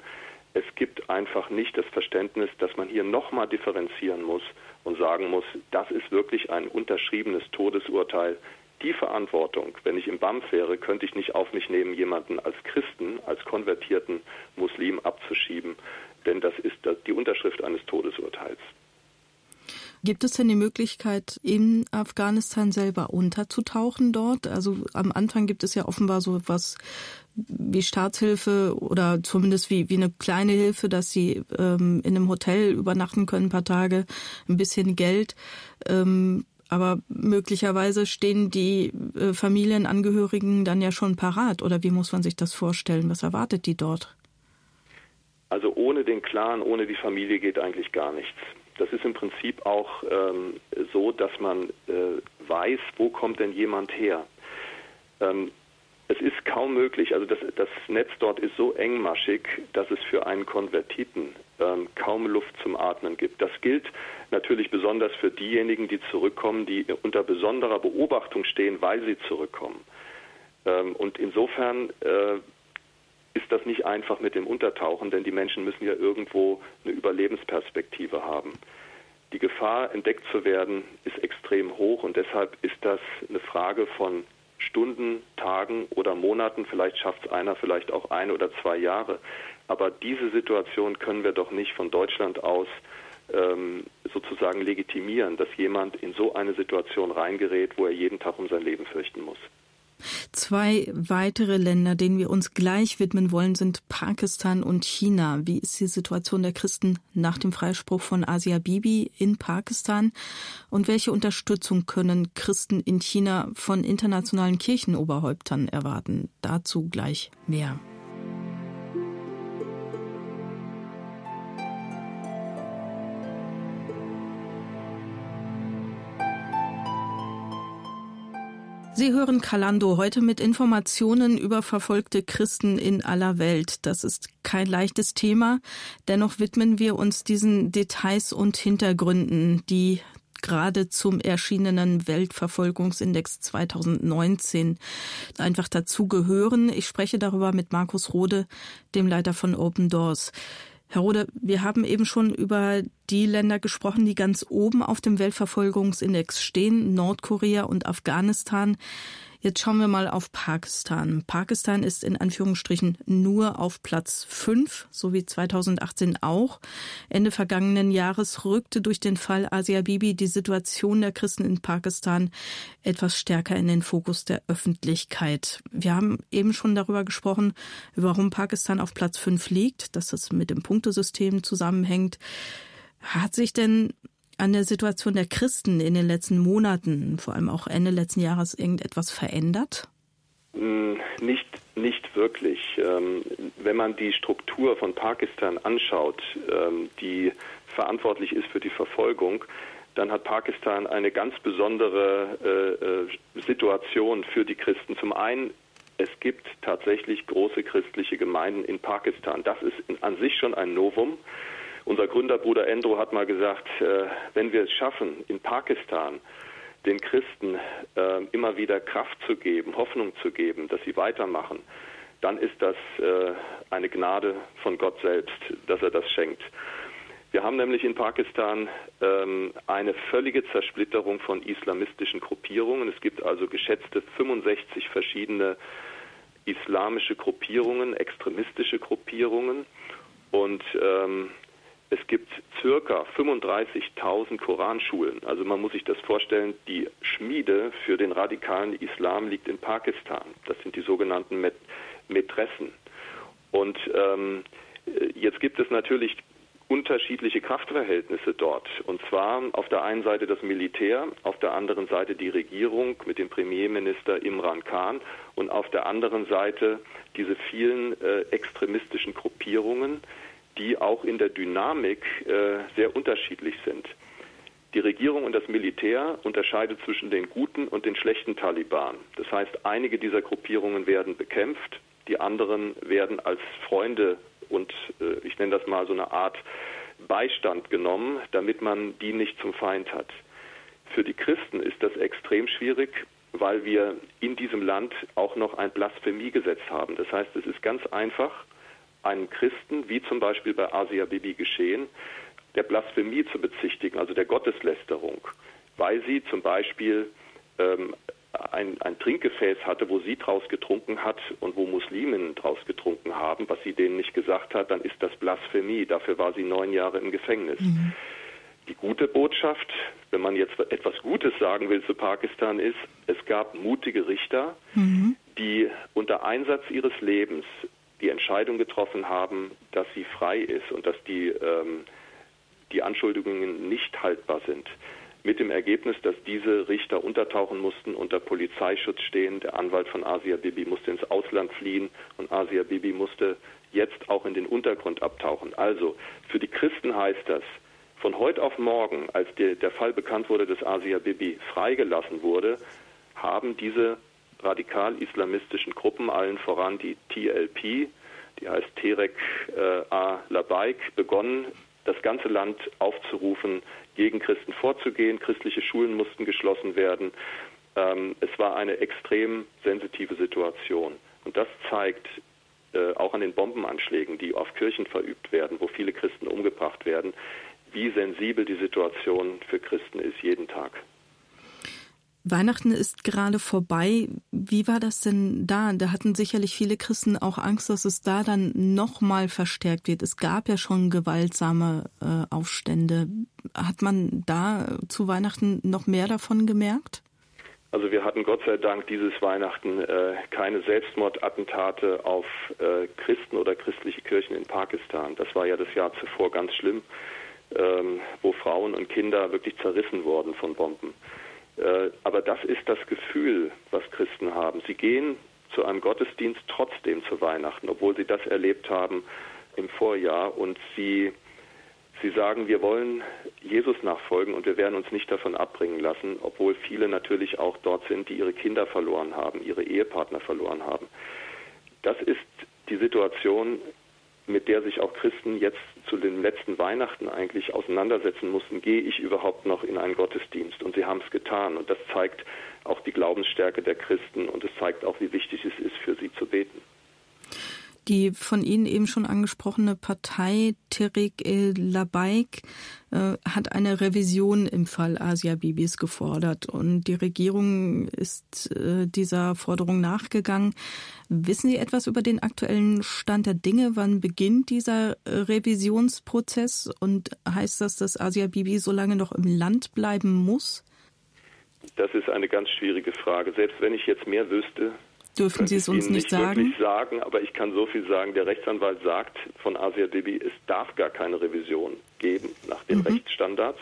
Es gibt einfach nicht das Verständnis, dass man hier nochmal differenzieren muss und sagen muss, das ist wirklich ein unterschriebenes Todesurteil die Verantwortung, wenn ich im BAMF wäre, könnte ich nicht auf mich nehmen, jemanden als Christen, als konvertierten Muslim abzuschieben, denn das ist die Unterschrift eines Todesurteils. Gibt es denn die Möglichkeit, in Afghanistan selber unterzutauchen dort? Also am Anfang gibt es ja offenbar so etwas wie Staatshilfe oder zumindest wie, wie eine kleine Hilfe, dass sie ähm, in einem Hotel übernachten können, ein paar Tage, ein bisschen Geld. Ähm, aber möglicherweise stehen die äh, Familienangehörigen dann ja schon parat. Oder wie muss man sich das vorstellen? Was erwartet die dort? Also ohne den Clan, ohne die Familie geht eigentlich gar nichts. Das ist im Prinzip auch ähm, so, dass man äh, weiß, wo kommt denn jemand her. Ähm, es ist kaum möglich, also das, das, Netz dort ist so engmaschig, dass es für einen Konvertiten ähm, kaum Luft zum Atmen gibt. Das gilt natürlich besonders für diejenigen, die zurückkommen, die unter besonderer Beobachtung stehen, weil sie zurückkommen. Ähm, und insofern äh, ist das nicht einfach mit dem Untertauchen, denn die Menschen müssen ja irgendwo eine Überlebensperspektive haben. Die Gefahr, entdeckt zu werden, ist extrem hoch und deshalb ist das eine Frage von Stunden, Tagen oder Monaten, vielleicht schafft es einer, vielleicht auch ein oder zwei Jahre. Aber diese Situation können wir doch nicht von Deutschland aus ähm, sozusagen legitimieren, dass jemand in so eine Situation reingerät, wo er jeden Tag um sein Leben fürchten muss. Zwei weitere Länder, denen wir uns gleich widmen wollen, sind Pakistan und China. Wie ist die Situation der Christen nach dem Freispruch von Asia Bibi in Pakistan? Und welche Unterstützung können Christen in China von internationalen Kirchenoberhäuptern erwarten? Dazu gleich mehr. Sie hören Kalando heute mit Informationen über verfolgte Christen in aller Welt. Das ist kein leichtes Thema. Dennoch widmen wir uns diesen Details und Hintergründen, die gerade zum erschienenen Weltverfolgungsindex 2019 einfach dazu gehören. Ich spreche darüber mit Markus Rode, dem Leiter von Open Doors. Herr Rode, wir haben eben schon über die Länder gesprochen, die ganz oben auf dem Weltverfolgungsindex stehen, Nordkorea und Afghanistan. Jetzt schauen wir mal auf Pakistan. Pakistan ist in Anführungsstrichen nur auf Platz 5, so wie 2018 auch. Ende vergangenen Jahres rückte durch den Fall Asia Bibi die Situation der Christen in Pakistan etwas stärker in den Fokus der Öffentlichkeit. Wir haben eben schon darüber gesprochen, warum Pakistan auf Platz 5 liegt, dass das mit dem Punktesystem zusammenhängt. Hat sich denn an der Situation der Christen in den letzten Monaten, vor allem auch Ende letzten Jahres, irgendetwas verändert? Hm, nicht, nicht wirklich. Ähm, wenn man die Struktur von Pakistan anschaut, ähm, die verantwortlich ist für die Verfolgung, dann hat Pakistan eine ganz besondere äh, äh, Situation für die Christen. Zum einen, es gibt tatsächlich große christliche Gemeinden in Pakistan. Das ist an sich schon ein Novum. Unser Gründerbruder Endro hat mal gesagt, äh, wenn wir es schaffen, in Pakistan den Christen äh, immer wieder Kraft zu geben, Hoffnung zu geben, dass sie weitermachen, dann ist das äh, eine Gnade von Gott selbst, dass er das schenkt. Wir haben nämlich in Pakistan ähm, eine völlige Zersplitterung von islamistischen Gruppierungen. Es gibt also geschätzte 65 verschiedene islamische Gruppierungen, extremistische Gruppierungen. Und ähm, es gibt circa 35.000 Koranschulen. Also man muss sich das vorstellen, die Schmiede für den radikalen Islam liegt in Pakistan. Das sind die sogenannten Met Mätressen. Und ähm, jetzt gibt es natürlich unterschiedliche Kraftverhältnisse dort. Und zwar auf der einen Seite das Militär, auf der anderen Seite die Regierung mit dem Premierminister Imran Khan und auf der anderen Seite diese vielen äh, extremistischen Gruppierungen, die auch in der Dynamik äh, sehr unterschiedlich sind. Die Regierung und das Militär unterscheidet zwischen den guten und den schlechten Taliban. Das heißt, einige dieser Gruppierungen werden bekämpft, die anderen werden als Freunde und äh, ich nenne das mal so eine Art Beistand genommen, damit man die nicht zum Feind hat. Für die Christen ist das extrem schwierig, weil wir in diesem Land auch noch ein Blasphemiegesetz haben. Das heißt, es ist ganz einfach, einem Christen, wie zum Beispiel bei Asia Bibi geschehen, der Blasphemie zu bezichtigen, also der Gotteslästerung, weil sie zum Beispiel ähm, ein, ein, Trinkgefäß hatte, wo sie draus getrunken hat und wo Musliminnen draus getrunken haben, was sie denen nicht gesagt hat, dann ist das Blasphemie. Dafür war sie neun Jahre im Gefängnis. Mhm. Die gute Botschaft, wenn man jetzt etwas Gutes sagen will zu Pakistan, ist, es gab mutige Richter, mhm. die unter Einsatz ihres Lebens die Entscheidung getroffen haben, dass sie frei ist und dass die, ähm, die Anschuldigungen nicht haltbar sind. Mit dem Ergebnis, dass diese Richter untertauchen mussten, unter Polizeischutz stehen. Der Anwalt von Asia Bibi musste ins Ausland fliehen und Asia Bibi musste jetzt auch in den Untergrund abtauchen. Also für die Christen heißt das, von heute auf morgen, als die, der Fall bekannt wurde, dass Asia Bibi freigelassen wurde, haben diese radikal-islamistischen Gruppen, allen voran die TLP, die heißt Terek äh, A. Labaik, begonnen, das ganze Land aufzurufen, gegen Christen vorzugehen. Christliche Schulen mussten geschlossen werden. Ähm, es war eine extrem sensitive Situation. Und das zeigt äh, auch an den Bombenanschlägen, die auf Kirchen verübt werden, wo viele Christen umgebracht werden, wie sensibel die Situation für Christen ist jeden Tag. Weihnachten ist gerade vorbei. Wie war das denn da? Da hatten sicherlich viele Christen auch Angst, dass es da dann nochmal verstärkt wird. Es gab ja schon gewaltsame äh, Aufstände. Hat man da zu Weihnachten noch mehr davon gemerkt? Also wir hatten Gott sei Dank dieses Weihnachten äh, keine Selbstmordattentate auf äh, Christen oder christliche Kirchen in Pakistan. Das war ja das Jahr zuvor ganz schlimm, ähm, wo Frauen und Kinder wirklich zerrissen wurden von Bomben. Äh, aber das ist das Gefühl, was Christen haben. Sie gehen zu einem Gottesdienst trotzdem zu Weihnachten, obwohl sie das erlebt haben im Vorjahr. Und sie, sie sagen, wir wollen Jesus nachfolgen und wir werden uns nicht davon abbringen lassen, obwohl viele natürlich auch dort sind, die ihre Kinder verloren haben, ihre Ehepartner verloren haben. Das ist die Situation, mit der sich auch Christen jetzt zu den letzten Weihnachten eigentlich auseinandersetzen mussten, gehe ich überhaupt noch in einen Gottesdienst? Und sie haben es getan. Und das zeigt auch die Glaubensstärke der Christen und es zeigt auch, wie wichtig es ist, für sie zu beten. Die von Ihnen eben schon angesprochene Partei El Labaik äh, hat eine Revision im Fall Asia Bibis gefordert und die Regierung ist äh, dieser Forderung nachgegangen. Wissen Sie etwas über den aktuellen Stand der Dinge? Wann beginnt dieser äh, Revisionsprozess und heißt das, dass Asia Bibi so lange noch im Land bleiben muss? Das ist eine ganz schwierige Frage. Selbst wenn ich jetzt mehr wüsste, Dürfen Sie es uns nicht, nicht sagen? Nicht sagen, aber ich kann so viel sagen. Der Rechtsanwalt sagt von Asia Bibi, es darf gar keine Revision geben nach den mhm. Rechtsstandards.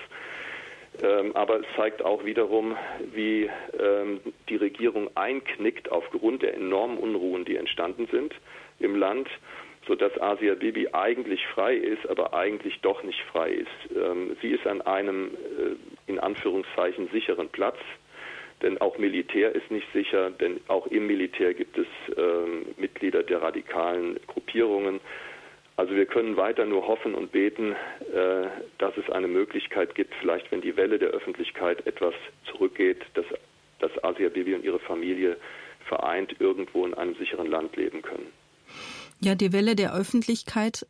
Ähm, aber es zeigt auch wiederum, wie ähm, die Regierung einknickt aufgrund der enormen Unruhen, die entstanden sind im Land, sodass Asia Bibi eigentlich frei ist, aber eigentlich doch nicht frei ist. Ähm, sie ist an einem äh, in Anführungszeichen sicheren Platz denn auch Militär ist nicht sicher, denn auch im Militär gibt es ähm, Mitglieder der radikalen Gruppierungen. Also wir können weiter nur hoffen und beten, äh, dass es eine Möglichkeit gibt, vielleicht wenn die Welle der Öffentlichkeit etwas zurückgeht, dass, dass Asia Bibi und ihre Familie vereint irgendwo in einem sicheren Land leben können. Ja, die Welle der Öffentlichkeit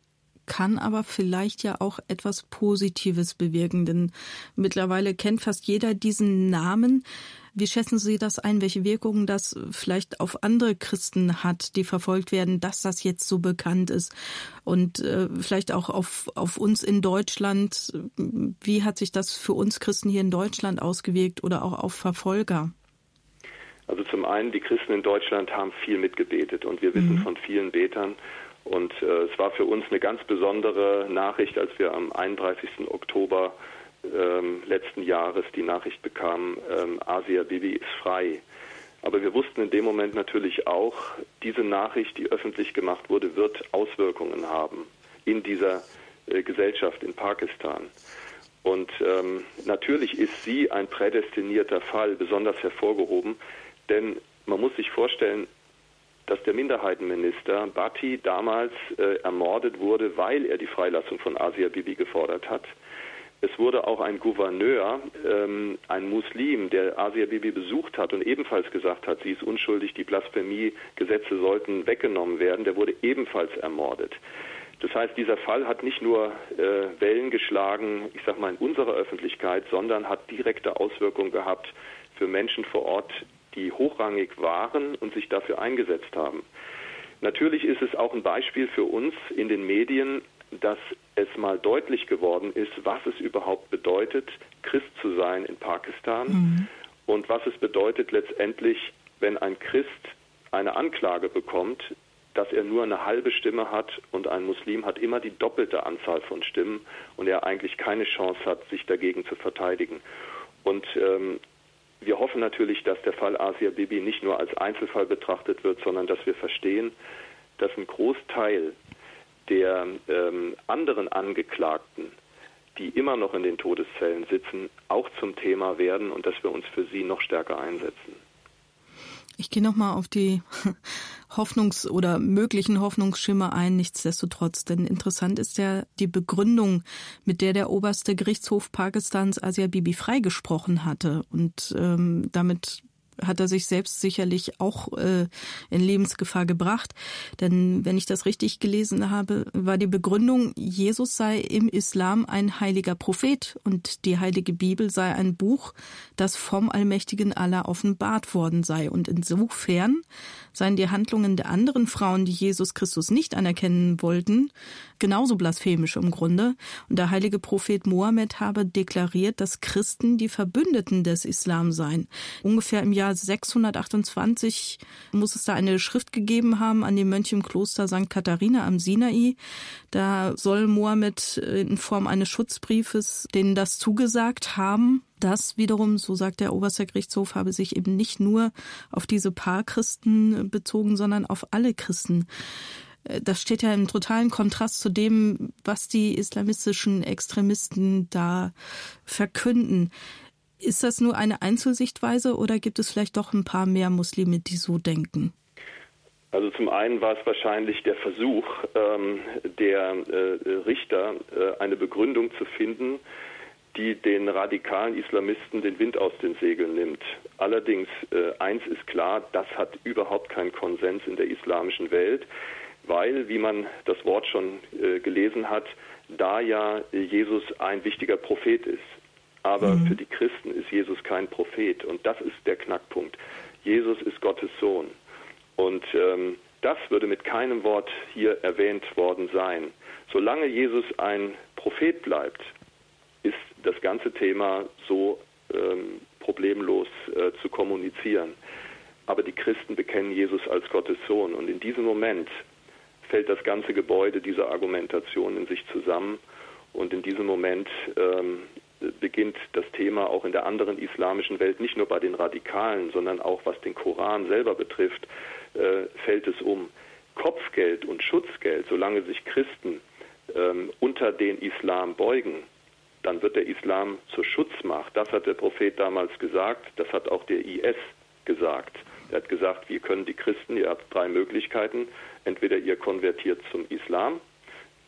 kann aber vielleicht ja auch etwas Positives bewirken, denn mittlerweile kennt fast jeder diesen Namen. Wie schätzen Sie das ein, welche Wirkungen das vielleicht auf andere Christen hat, die verfolgt werden, dass das jetzt so bekannt ist? Und äh, vielleicht auch auf, auf uns in Deutschland. Wie hat sich das für uns Christen hier in Deutschland ausgewirkt oder auch auf Verfolger? Also zum einen, die Christen in Deutschland haben viel mitgebetet und wir wissen mhm. von vielen Betern. Und äh, es war für uns eine ganz besondere Nachricht, als wir am 31. Oktober ähm, letzten Jahres die Nachricht bekam, ähm, Asia Bibi ist frei. Aber wir wussten in dem Moment natürlich auch, diese Nachricht, die öffentlich gemacht wurde, wird Auswirkungen haben in dieser äh, Gesellschaft in Pakistan. Und ähm, natürlich ist sie ein prädestinierter Fall, besonders hervorgehoben, denn man muss sich vorstellen, dass der Minderheitenminister Bhatti damals äh, ermordet wurde, weil er die Freilassung von Asia Bibi gefordert hat. Es wurde auch ein Gouverneur, ähm, ein Muslim, der Asia Bibi besucht hat und ebenfalls gesagt hat, sie ist unschuldig, die Blasphemiegesetze sollten weggenommen werden, der wurde ebenfalls ermordet. Das heißt, dieser Fall hat nicht nur äh, Wellen geschlagen, ich sag mal, in unserer Öffentlichkeit, sondern hat direkte Auswirkungen gehabt für Menschen vor Ort, die hochrangig waren und sich dafür eingesetzt haben. Natürlich ist es auch ein Beispiel für uns in den Medien, dass es mal deutlich geworden ist, was es überhaupt bedeutet, Christ zu sein in Pakistan mhm. und was es bedeutet letztendlich, wenn ein Christ eine Anklage bekommt, dass er nur eine halbe Stimme hat und ein Muslim hat immer die doppelte Anzahl von Stimmen und er eigentlich keine Chance hat, sich dagegen zu verteidigen. Und ähm, wir hoffen natürlich, dass der Fall Asia Bibi nicht nur als Einzelfall betrachtet wird, sondern dass wir verstehen, dass ein Großteil der ähm, anderen Angeklagten, die immer noch in den Todeszellen sitzen, auch zum Thema werden und dass wir uns für sie noch stärker einsetzen. Ich gehe nochmal auf die Hoffnungs- oder möglichen Hoffnungsschimmer ein, nichtsdestotrotz. Denn interessant ist ja die Begründung, mit der der oberste Gerichtshof Pakistans Asia Bibi freigesprochen hatte. Und ähm, damit hat er sich selbst sicherlich auch äh, in Lebensgefahr gebracht. Denn wenn ich das richtig gelesen habe, war die Begründung, Jesus sei im Islam ein heiliger Prophet und die heilige Bibel sei ein Buch, das vom allmächtigen Allah offenbart worden sei. Und insofern seien die Handlungen der anderen Frauen, die Jesus Christus nicht anerkennen wollten, genauso blasphemisch im Grunde. Und der heilige Prophet Mohammed habe deklariert, dass Christen die Verbündeten des Islam seien. Ungefähr im Jahr 628 muss es da eine Schrift gegeben haben an die Mönche im Kloster St. Katharina am Sinai. Da soll Mohammed in Form eines Schutzbriefes denen das zugesagt haben. Das wiederum, so sagt der Oberste Gerichtshof, habe sich eben nicht nur auf diese paar Christen bezogen, sondern auf alle Christen. Das steht ja im totalen Kontrast zu dem, was die islamistischen Extremisten da verkünden. Ist das nur eine Einzelsichtweise oder gibt es vielleicht doch ein paar mehr Muslime, die so denken? Also zum einen war es wahrscheinlich der Versuch ähm, der äh, Richter, äh, eine Begründung zu finden, die den radikalen Islamisten den Wind aus den Segeln nimmt. Allerdings, äh, eins ist klar, das hat überhaupt keinen Konsens in der islamischen Welt, weil, wie man das Wort schon äh, gelesen hat, da ja Jesus ein wichtiger Prophet ist. Aber mhm. für die Christen ist Jesus kein Prophet und das ist der Knackpunkt. Jesus ist Gottes Sohn. Und ähm, das würde mit keinem Wort hier erwähnt worden sein. Solange Jesus ein Prophet bleibt, ist das ganze Thema so ähm, problemlos äh, zu kommunizieren. Aber die Christen bekennen Jesus als Gottes Sohn. Und in diesem Moment fällt das ganze Gebäude dieser Argumentation in sich zusammen. Und in diesem Moment ähm, beginnt das Thema auch in der anderen islamischen Welt, nicht nur bei den Radikalen, sondern auch was den Koran selber betrifft, äh, fällt es um. Kopfgeld und Schutzgeld, solange sich Christen ähm, unter den Islam beugen, dann wird der Islam zur Schutzmacht. Das hat der Prophet damals gesagt, das hat auch der IS gesagt. Er hat gesagt, wir können die Christen, ihr habt drei Möglichkeiten, entweder ihr konvertiert zum Islam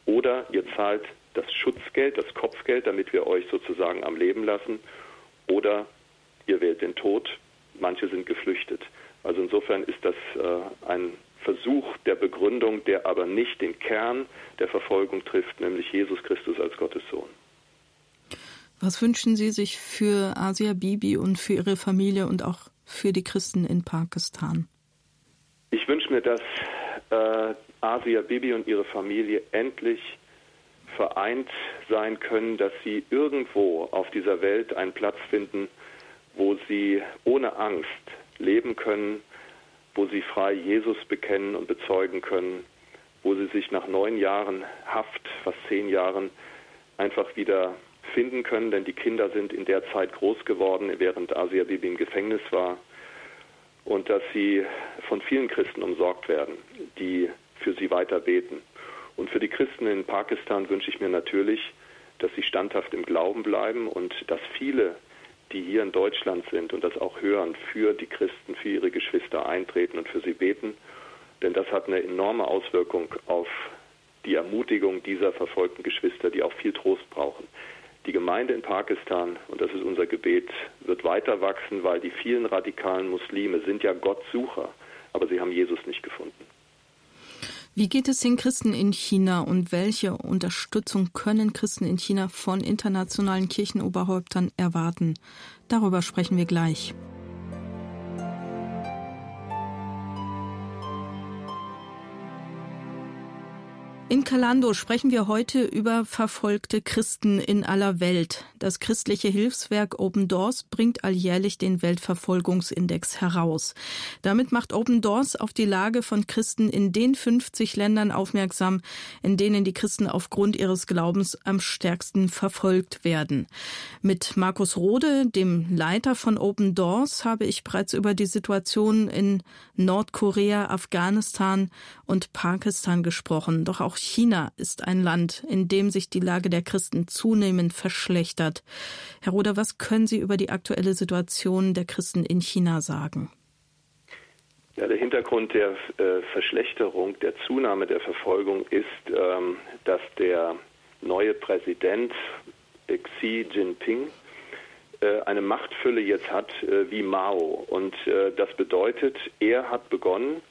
oder ihr zahlt das Schutzgeld, das Kopfgeld, damit wir euch sozusagen am Leben lassen, oder ihr wählt den Tod. Manche sind geflüchtet. Also insofern ist das äh, ein Versuch der Begründung, der aber nicht den Kern der Verfolgung trifft, nämlich Jesus Christus als Gottes Sohn. Was wünschen Sie sich für Asia Bibi und für Ihre Familie und auch für die Christen in Pakistan? Ich wünsche mir, dass äh, Asia Bibi und ihre Familie endlich vereint sein können, dass sie irgendwo auf dieser Welt einen Platz finden, wo sie ohne Angst leben können, wo sie frei Jesus bekennen und bezeugen können, wo sie sich nach neun Jahren Haft, fast zehn Jahren, einfach wieder finden können, denn die Kinder sind in der Zeit groß geworden, während Asia Bibi im Gefängnis war. Und dass sie von vielen Christen umsorgt werden, die für sie weiter beten. Und für die Christen in Pakistan wünsche ich mir natürlich, dass sie standhaft im Glauben bleiben und dass viele, die hier in Deutschland sind und das auch hören, für die Christen, für ihre Geschwister eintreten und für sie beten. Denn das hat eine enorme Auswirkung auf die Ermutigung dieser verfolgten Geschwister, die auch viel Trost brauchen. Die Gemeinde in Pakistan, und das ist unser Gebet, wird weiter wachsen, weil die vielen radikalen Muslime sind ja Gottsucher, aber sie haben Jesus nicht gefunden. Wie geht es den Christen in China und welche Unterstützung können Christen in China von internationalen Kirchenoberhäuptern erwarten? Darüber sprechen wir gleich. In Kalando sprechen wir heute über verfolgte Christen in aller Welt. Das christliche Hilfswerk Open Doors bringt alljährlich den Weltverfolgungsindex heraus. Damit macht Open Doors auf die Lage von Christen in den 50 Ländern aufmerksam, in denen die Christen aufgrund ihres Glaubens am stärksten verfolgt werden. Mit Markus Rode, dem Leiter von Open Doors, habe ich bereits über die Situation in Nordkorea, Afghanistan und Pakistan gesprochen. Doch auch auch China ist ein Land, in dem sich die Lage der Christen zunehmend verschlechtert. Herr Roder, was können Sie über die aktuelle Situation der Christen in China sagen? Ja, der Hintergrund der äh, Verschlechterung, der Zunahme der Verfolgung ist, ähm, dass der neue Präsident Xi Jinping äh, eine Machtfülle jetzt hat äh, wie Mao. Und äh, das bedeutet, er hat begonnen,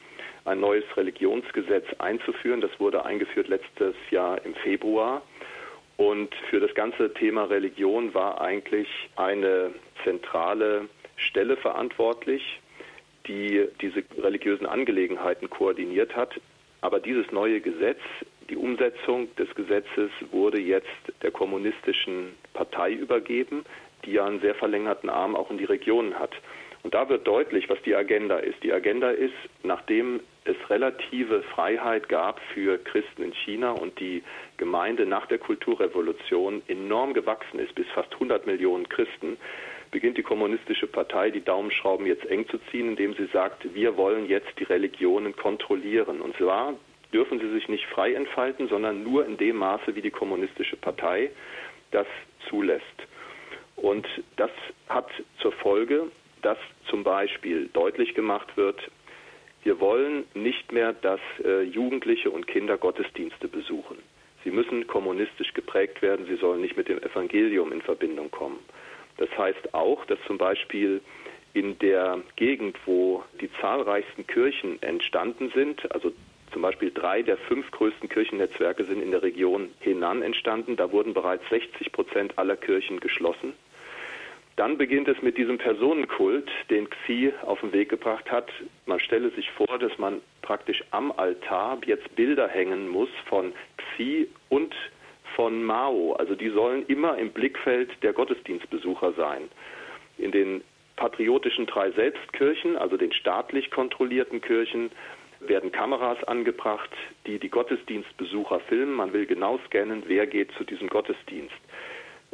ein neues Religionsgesetz einzuführen. Das wurde eingeführt letztes Jahr im Februar. Und für das ganze Thema Religion war eigentlich eine zentrale Stelle verantwortlich, die diese religiösen Angelegenheiten koordiniert hat. Aber dieses neue Gesetz, die Umsetzung des Gesetzes wurde jetzt der kommunistischen Partei übergeben, die ja einen sehr verlängerten Arm auch in die Regionen hat. Und da wird deutlich, was die Agenda ist. Die Agenda ist, nachdem es relative Freiheit gab für Christen in China und die Gemeinde nach der Kulturrevolution enorm gewachsen ist, bis fast 100 Millionen Christen, beginnt die kommunistische Partei die Daumenschrauben jetzt eng zu ziehen, indem sie sagt, wir wollen jetzt die Religionen kontrollieren. Und zwar dürfen sie sich nicht frei entfalten, sondern nur in dem Maße, wie die kommunistische Partei das zulässt. Und das hat zur Folge, dass zum Beispiel deutlich gemacht wird, wir wollen nicht mehr, dass äh, Jugendliche und Kinder Gottesdienste besuchen. Sie müssen kommunistisch geprägt werden, sie sollen nicht mit dem Evangelium in Verbindung kommen. Das heißt auch, dass zum Beispiel in der Gegend, wo die zahlreichsten Kirchen entstanden sind, also zum Beispiel drei der fünf größten Kirchennetzwerke sind in der Region Henan entstanden. Da wurden bereits 60 Prozent aller Kirchen geschlossen. Dann beginnt es mit diesem Personenkult, den Xi auf den Weg gebracht hat. Man stelle sich vor, dass man praktisch am Altar jetzt Bilder hängen muss von Xi und von Mao. Also die sollen immer im Blickfeld der Gottesdienstbesucher sein. In den patriotischen drei Selbstkirchen, also den staatlich kontrollierten Kirchen, werden Kameras angebracht, die die Gottesdienstbesucher filmen. Man will genau scannen, wer geht zu diesem Gottesdienst.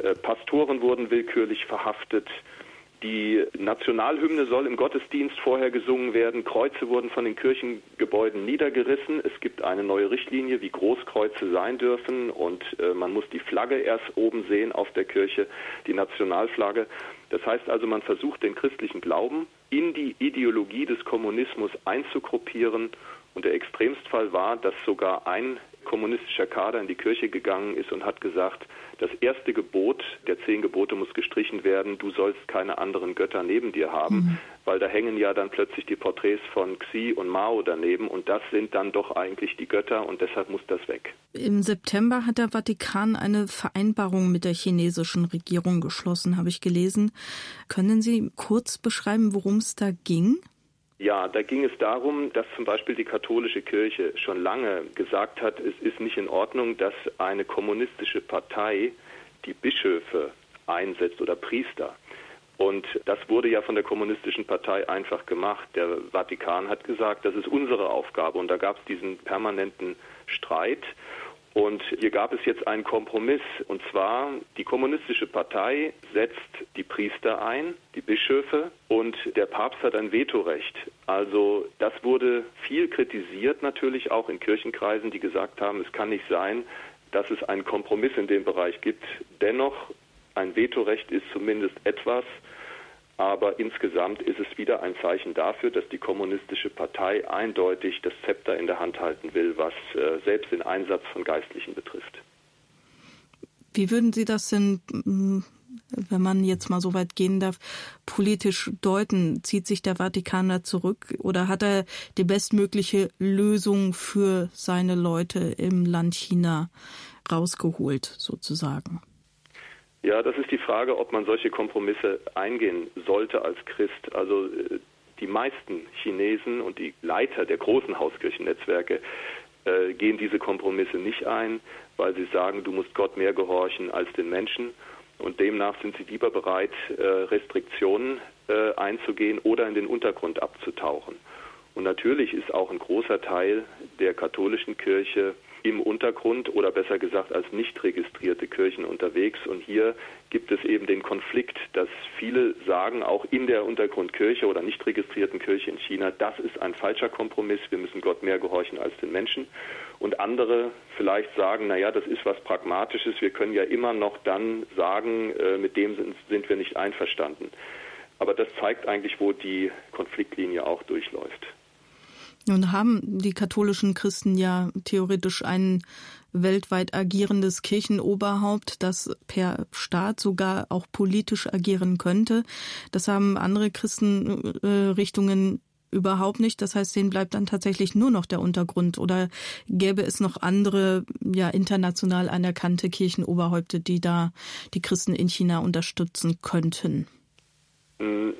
Äh, Pastoren wurden willkürlich verhaftet. Die Nationalhymne soll im Gottesdienst vorher gesungen werden. Kreuze wurden von den Kirchengebäuden niedergerissen. Es gibt eine neue Richtlinie, wie groß Kreuze sein dürfen. Und äh, man muss die Flagge erst oben sehen auf der Kirche, die Nationalflagge. Das heißt also, man versucht den christlichen Glauben in die Ideologie des Kommunismus einzugruppieren. Und der Extremstfall war, dass sogar ein kommunistischer Kader in die Kirche gegangen ist und hat gesagt, das erste Gebot der zehn Gebote muss gestrichen werden, du sollst keine anderen Götter neben dir haben, mhm. weil da hängen ja dann plötzlich die Porträts von Xi und Mao daneben und das sind dann doch eigentlich die Götter und deshalb muss das weg. Im September hat der Vatikan eine Vereinbarung mit der chinesischen Regierung geschlossen, habe ich gelesen. Können Sie kurz beschreiben, worum es da ging? Ja, da ging es darum, dass zum Beispiel die katholische Kirche schon lange gesagt hat, es ist nicht in Ordnung, dass eine kommunistische Partei die Bischöfe einsetzt oder Priester. Und das wurde ja von der kommunistischen Partei einfach gemacht. Der Vatikan hat gesagt, das ist unsere Aufgabe. Und da gab es diesen permanenten Streit. Und hier gab es jetzt einen Kompromiss. Und zwar, die kommunistische Partei setzt die Priester ein, die Bischöfe, und der Papst hat ein Vetorecht. Also das wurde viel kritisiert, natürlich auch in Kirchenkreisen, die gesagt haben, es kann nicht sein, dass es einen Kompromiss in dem Bereich gibt. Dennoch, ein Vetorecht ist zumindest etwas, aber insgesamt ist es wieder ein Zeichen dafür, dass die kommunistische Partei eindeutig das Zepter in der Hand halten will, was äh, selbst den Einsatz von Geistlichen betrifft. Wie würden Sie das denn, mm, wenn man jetzt mal so weit gehen darf, politisch deuten? Zieht sich der Vatikan da zurück oder hat er die bestmögliche Lösung für seine Leute im Land China rausgeholt, sozusagen? Ja, das ist die Frage, ob man solche Kompromisse eingehen sollte als Christ. Also äh, die meisten Chinesen und die Leiter der großen Hauskirchennetzwerke äh, gehen diese Kompromisse nicht ein, weil sie sagen, du musst Gott mehr gehorchen als den Menschen. Und demnach sind sie lieber bereit, äh, Restriktionen äh, einzugehen oder in den Untergrund abzutauchen. Und natürlich ist auch ein großer Teil der katholischen Kirche im Untergrund oder besser gesagt als nicht registrierte Kirchen unterwegs. Und hier gibt es eben den Konflikt, dass viele sagen, auch in der Untergrundkirche oder nicht registrierten Kirche in China, das ist ein falscher Kompromiss, wir müssen Gott mehr gehorchen als den Menschen. Und andere vielleicht sagen, naja, das ist was Pragmatisches, wir können ja immer noch dann sagen, äh, mit dem sind, sind wir nicht einverstanden. Aber das zeigt eigentlich, wo die Konfliktlinie auch durchläuft. Nun haben die katholischen Christen ja theoretisch einen weltweit agierendes Kirchenoberhaupt, das per Staat sogar auch politisch agieren könnte. Das haben andere Christenrichtungen überhaupt nicht. Das heißt, denen bleibt dann tatsächlich nur noch der Untergrund. Oder gäbe es noch andere, ja, international anerkannte Kirchenoberhäupte, die da die Christen in China unterstützen könnten? Mm,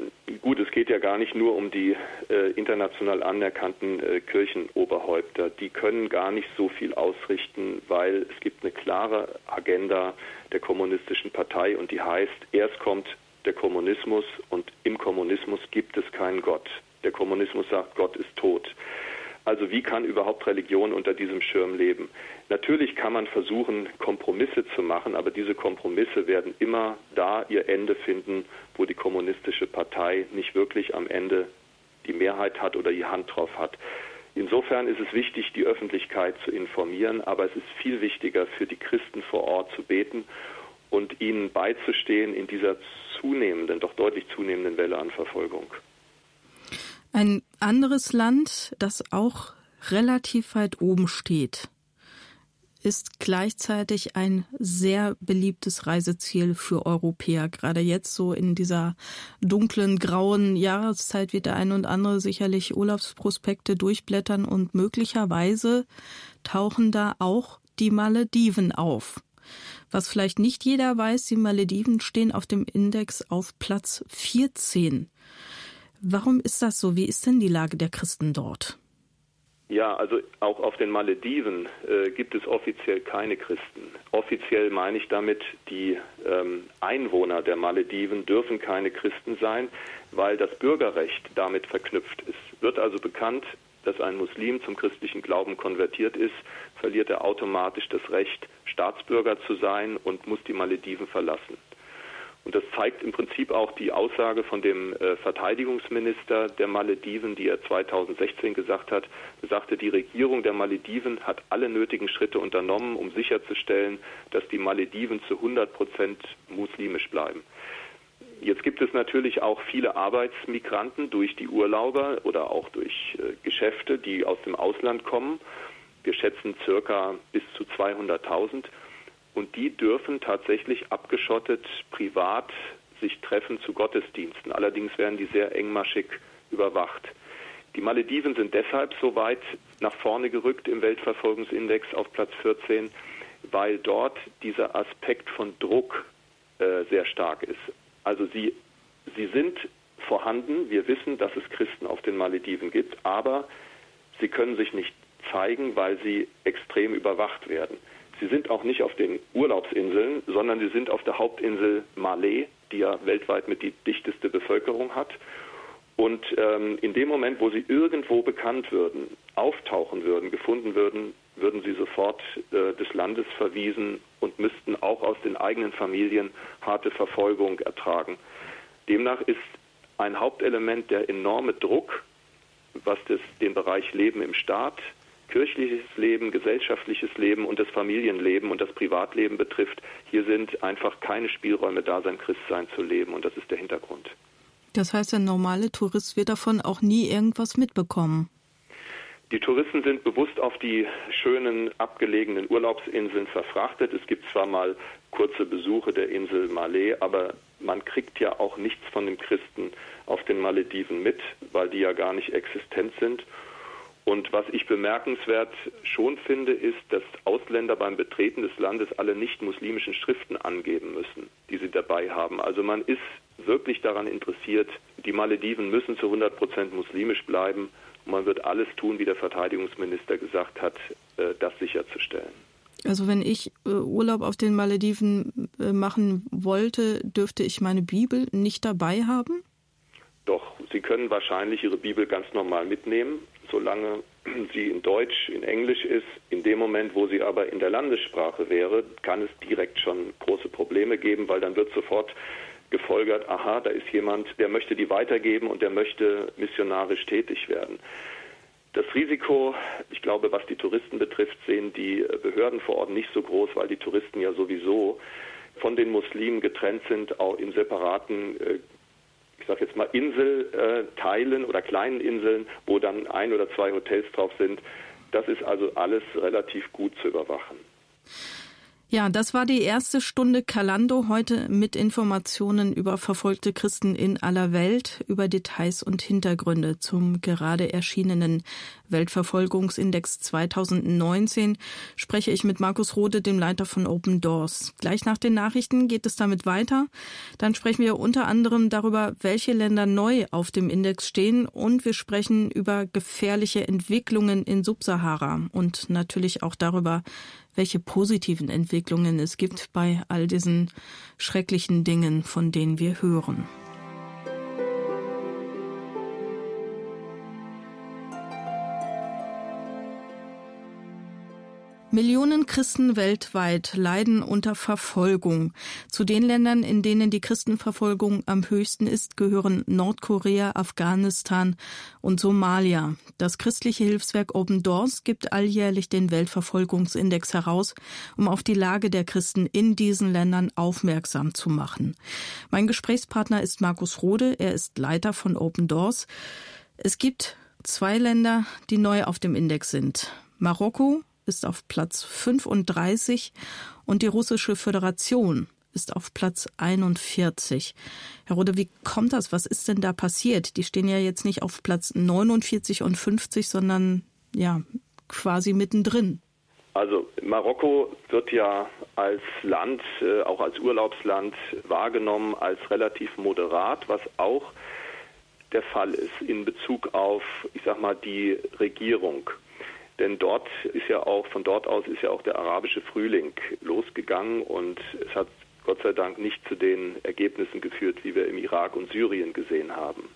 gut, es geht ja gar nicht nur um die äh, international anerkannten äh, Kirchenoberhäupter. Die können gar nicht so viel ausrichten, weil es gibt eine klare Agenda der kommunistischen Partei und die heißt, erst kommt der Kommunismus und im Kommunismus gibt es keinen Gott. Der Kommunismus sagt, Gott ist tot. Also wie kann überhaupt Religion unter diesem Schirm leben? Natürlich kann man versuchen, Kompromisse zu machen, aber diese Kompromisse werden immer da ihr Ende finden, wo die kommunistische Partei nicht wirklich am Ende die Mehrheit hat oder die Hand drauf hat. Insofern ist es wichtig, die Öffentlichkeit zu informieren, aber es ist viel wichtiger, für die Christen vor Ort zu beten und ihnen beizustehen in dieser zunehmenden, doch deutlich zunehmenden Welle an Verfolgung. Ein anderes Land, das auch relativ weit oben steht, ist gleichzeitig ein sehr beliebtes Reiseziel für Europäer. Gerade jetzt so in dieser dunklen, grauen Jahreszeit wird der ein und andere sicherlich Urlaubsprospekte durchblättern und möglicherweise tauchen da auch die Malediven auf. Was vielleicht nicht jeder weiß, die Malediven stehen auf dem Index auf Platz 14. Warum ist das so? Wie ist denn die Lage der Christen dort? Ja, also auch auf den Malediven äh, gibt es offiziell keine Christen. Offiziell meine ich damit, die ähm, Einwohner der Malediven dürfen keine Christen sein, weil das Bürgerrecht damit verknüpft ist. Wird also bekannt, dass ein Muslim zum christlichen Glauben konvertiert ist, verliert er automatisch das Recht, Staatsbürger zu sein und muss die Malediven verlassen. Und das zeigt im Prinzip auch die Aussage von dem äh, Verteidigungsminister der Malediven, die er 2016 gesagt hat. Er sagte, die Regierung der Malediven hat alle nötigen Schritte unternommen, um sicherzustellen, dass die Malediven zu 100 Prozent muslimisch bleiben. Jetzt gibt es natürlich auch viele Arbeitsmigranten durch die Urlauber oder auch durch äh, Geschäfte, die aus dem Ausland kommen. Wir schätzen circa bis zu 200.000 und die dürfen tatsächlich abgeschottet privat sich treffen zu Gottesdiensten. Allerdings werden die sehr engmaschig überwacht. Die Malediven sind deshalb so weit nach vorne gerückt im Weltverfolgungsindex auf Platz 14, weil dort dieser Aspekt von Druck äh, sehr stark ist. Also sie, sie sind vorhanden. Wir wissen, dass es Christen auf den Malediven gibt, aber sie können sich nicht zeigen, weil sie extrem überwacht werden. Sie sind auch nicht auf den Urlaubsinseln, sondern sie sind auf der Hauptinsel Malé, die ja weltweit mit die dichteste Bevölkerung hat. Und ähm, in dem Moment, wo sie irgendwo bekannt würden, auftauchen würden, gefunden würden, würden sie sofort äh, des Landes verwiesen und müssten auch aus den eigenen Familien harte Verfolgung ertragen. Demnach ist ein Hauptelement der enorme Druck, was das, den Bereich Leben im Staat, kirchliches Leben, gesellschaftliches Leben und das Familienleben und das Privatleben betrifft. Hier sind einfach keine Spielräume da, sein Christsein zu leben und das ist der Hintergrund. Das heißt, der normale Tourist wird davon auch nie irgendwas mitbekommen. Die Touristen sind bewusst auf die schönen abgelegenen Urlaubsinseln verfrachtet. Es gibt zwar mal kurze Besuche der Insel Malé, aber man kriegt ja auch nichts von den Christen auf den Malediven mit, weil die ja gar nicht existent sind. Und was ich bemerkenswert schon finde, ist, dass Ausländer beim Betreten des Landes alle nicht muslimischen Schriften angeben müssen, die sie dabei haben. Also man ist wirklich daran interessiert, die Malediven müssen zu 100 Prozent muslimisch bleiben. Und man wird alles tun, wie der Verteidigungsminister gesagt hat, äh, das sicherzustellen. Also wenn ich äh, Urlaub auf den Malediven äh, machen wollte, dürfte ich meine Bibel nicht dabei haben? Doch, Sie können wahrscheinlich Ihre Bibel ganz normal mitnehmen solange sie in Deutsch, in Englisch ist. In dem Moment, wo sie aber in der Landessprache wäre, kann es direkt schon große Probleme geben, weil dann wird sofort gefolgert, aha, da ist jemand, der möchte die weitergeben und der möchte missionarisch tätig werden. Das Risiko, ich glaube, was die Touristen betrifft, sehen die Behörden vor Ort nicht so groß, weil die Touristen ja sowieso von den Muslimen getrennt sind, auch in separaten äh, ich sage jetzt mal, Inselteilen oder kleinen Inseln, wo dann ein oder zwei Hotels drauf sind. Das ist also alles relativ gut zu überwachen. Ja, das war die erste Stunde Kalando heute mit Informationen über verfolgte Christen in aller Welt, über Details und Hintergründe zum gerade erschienenen Weltverfolgungsindex 2019 spreche ich mit Markus Rode, dem Leiter von Open Doors. Gleich nach den Nachrichten geht es damit weiter. Dann sprechen wir unter anderem darüber, welche Länder neu auf dem Index stehen und wir sprechen über gefährliche Entwicklungen in Subsahara und natürlich auch darüber, welche positiven Entwicklungen es gibt bei all diesen schrecklichen Dingen, von denen wir hören. Millionen Christen weltweit leiden unter Verfolgung. Zu den Ländern, in denen die Christenverfolgung am höchsten ist, gehören Nordkorea, Afghanistan und Somalia. Das christliche Hilfswerk Open Doors gibt alljährlich den Weltverfolgungsindex heraus, um auf die Lage der Christen in diesen Ländern aufmerksam zu machen. Mein Gesprächspartner ist Markus Rode. Er ist Leiter von Open Doors. Es gibt zwei Länder, die neu auf dem Index sind. Marokko ist auf Platz 35 und die Russische Föderation ist auf Platz 41. Herr Rode, wie kommt das? Was ist denn da passiert? Die stehen ja jetzt nicht auf Platz 49 und 50, sondern ja, quasi mittendrin. Also Marokko wird ja als Land, äh, auch als Urlaubsland wahrgenommen als relativ moderat, was auch der Fall ist in Bezug auf, ich sag mal, die Regierung. Denn dort ist ja auch, von dort aus ist ja auch der arabische Frühling losgegangen und es hat Gott sei Dank nicht zu den Ergebnissen geführt, wie wir im Irak und Syrien gesehen haben.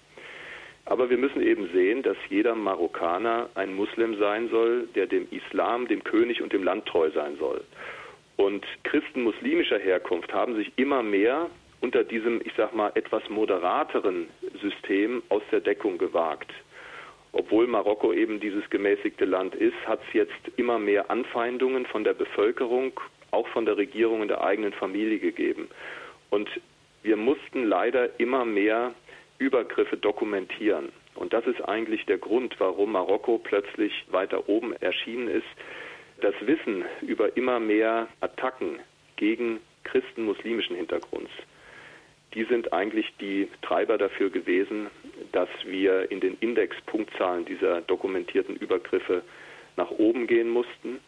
Aber wir müssen eben sehen, dass jeder Marokkaner ein Muslim sein soll, der dem Islam, dem König und dem Land treu sein soll. Und Christen muslimischer Herkunft haben sich immer mehr unter diesem, ich sag mal, etwas moderateren System aus der Deckung gewagt obwohl Marokko eben dieses gemäßigte Land ist, hat es jetzt immer mehr Anfeindungen von der Bevölkerung, auch von der Regierung in der eigenen Familie gegeben. Und wir mussten leider immer mehr Übergriffe dokumentieren. Und das ist eigentlich der Grund, warum Marokko plötzlich weiter oben erschienen ist. Das Wissen über immer mehr Attacken gegen Christen muslimischen Hintergrunds die sind eigentlich die Treiber dafür gewesen, dass wir in den Indexpunktzahlen dieser dokumentierten Übergriffe nach oben gehen mussten.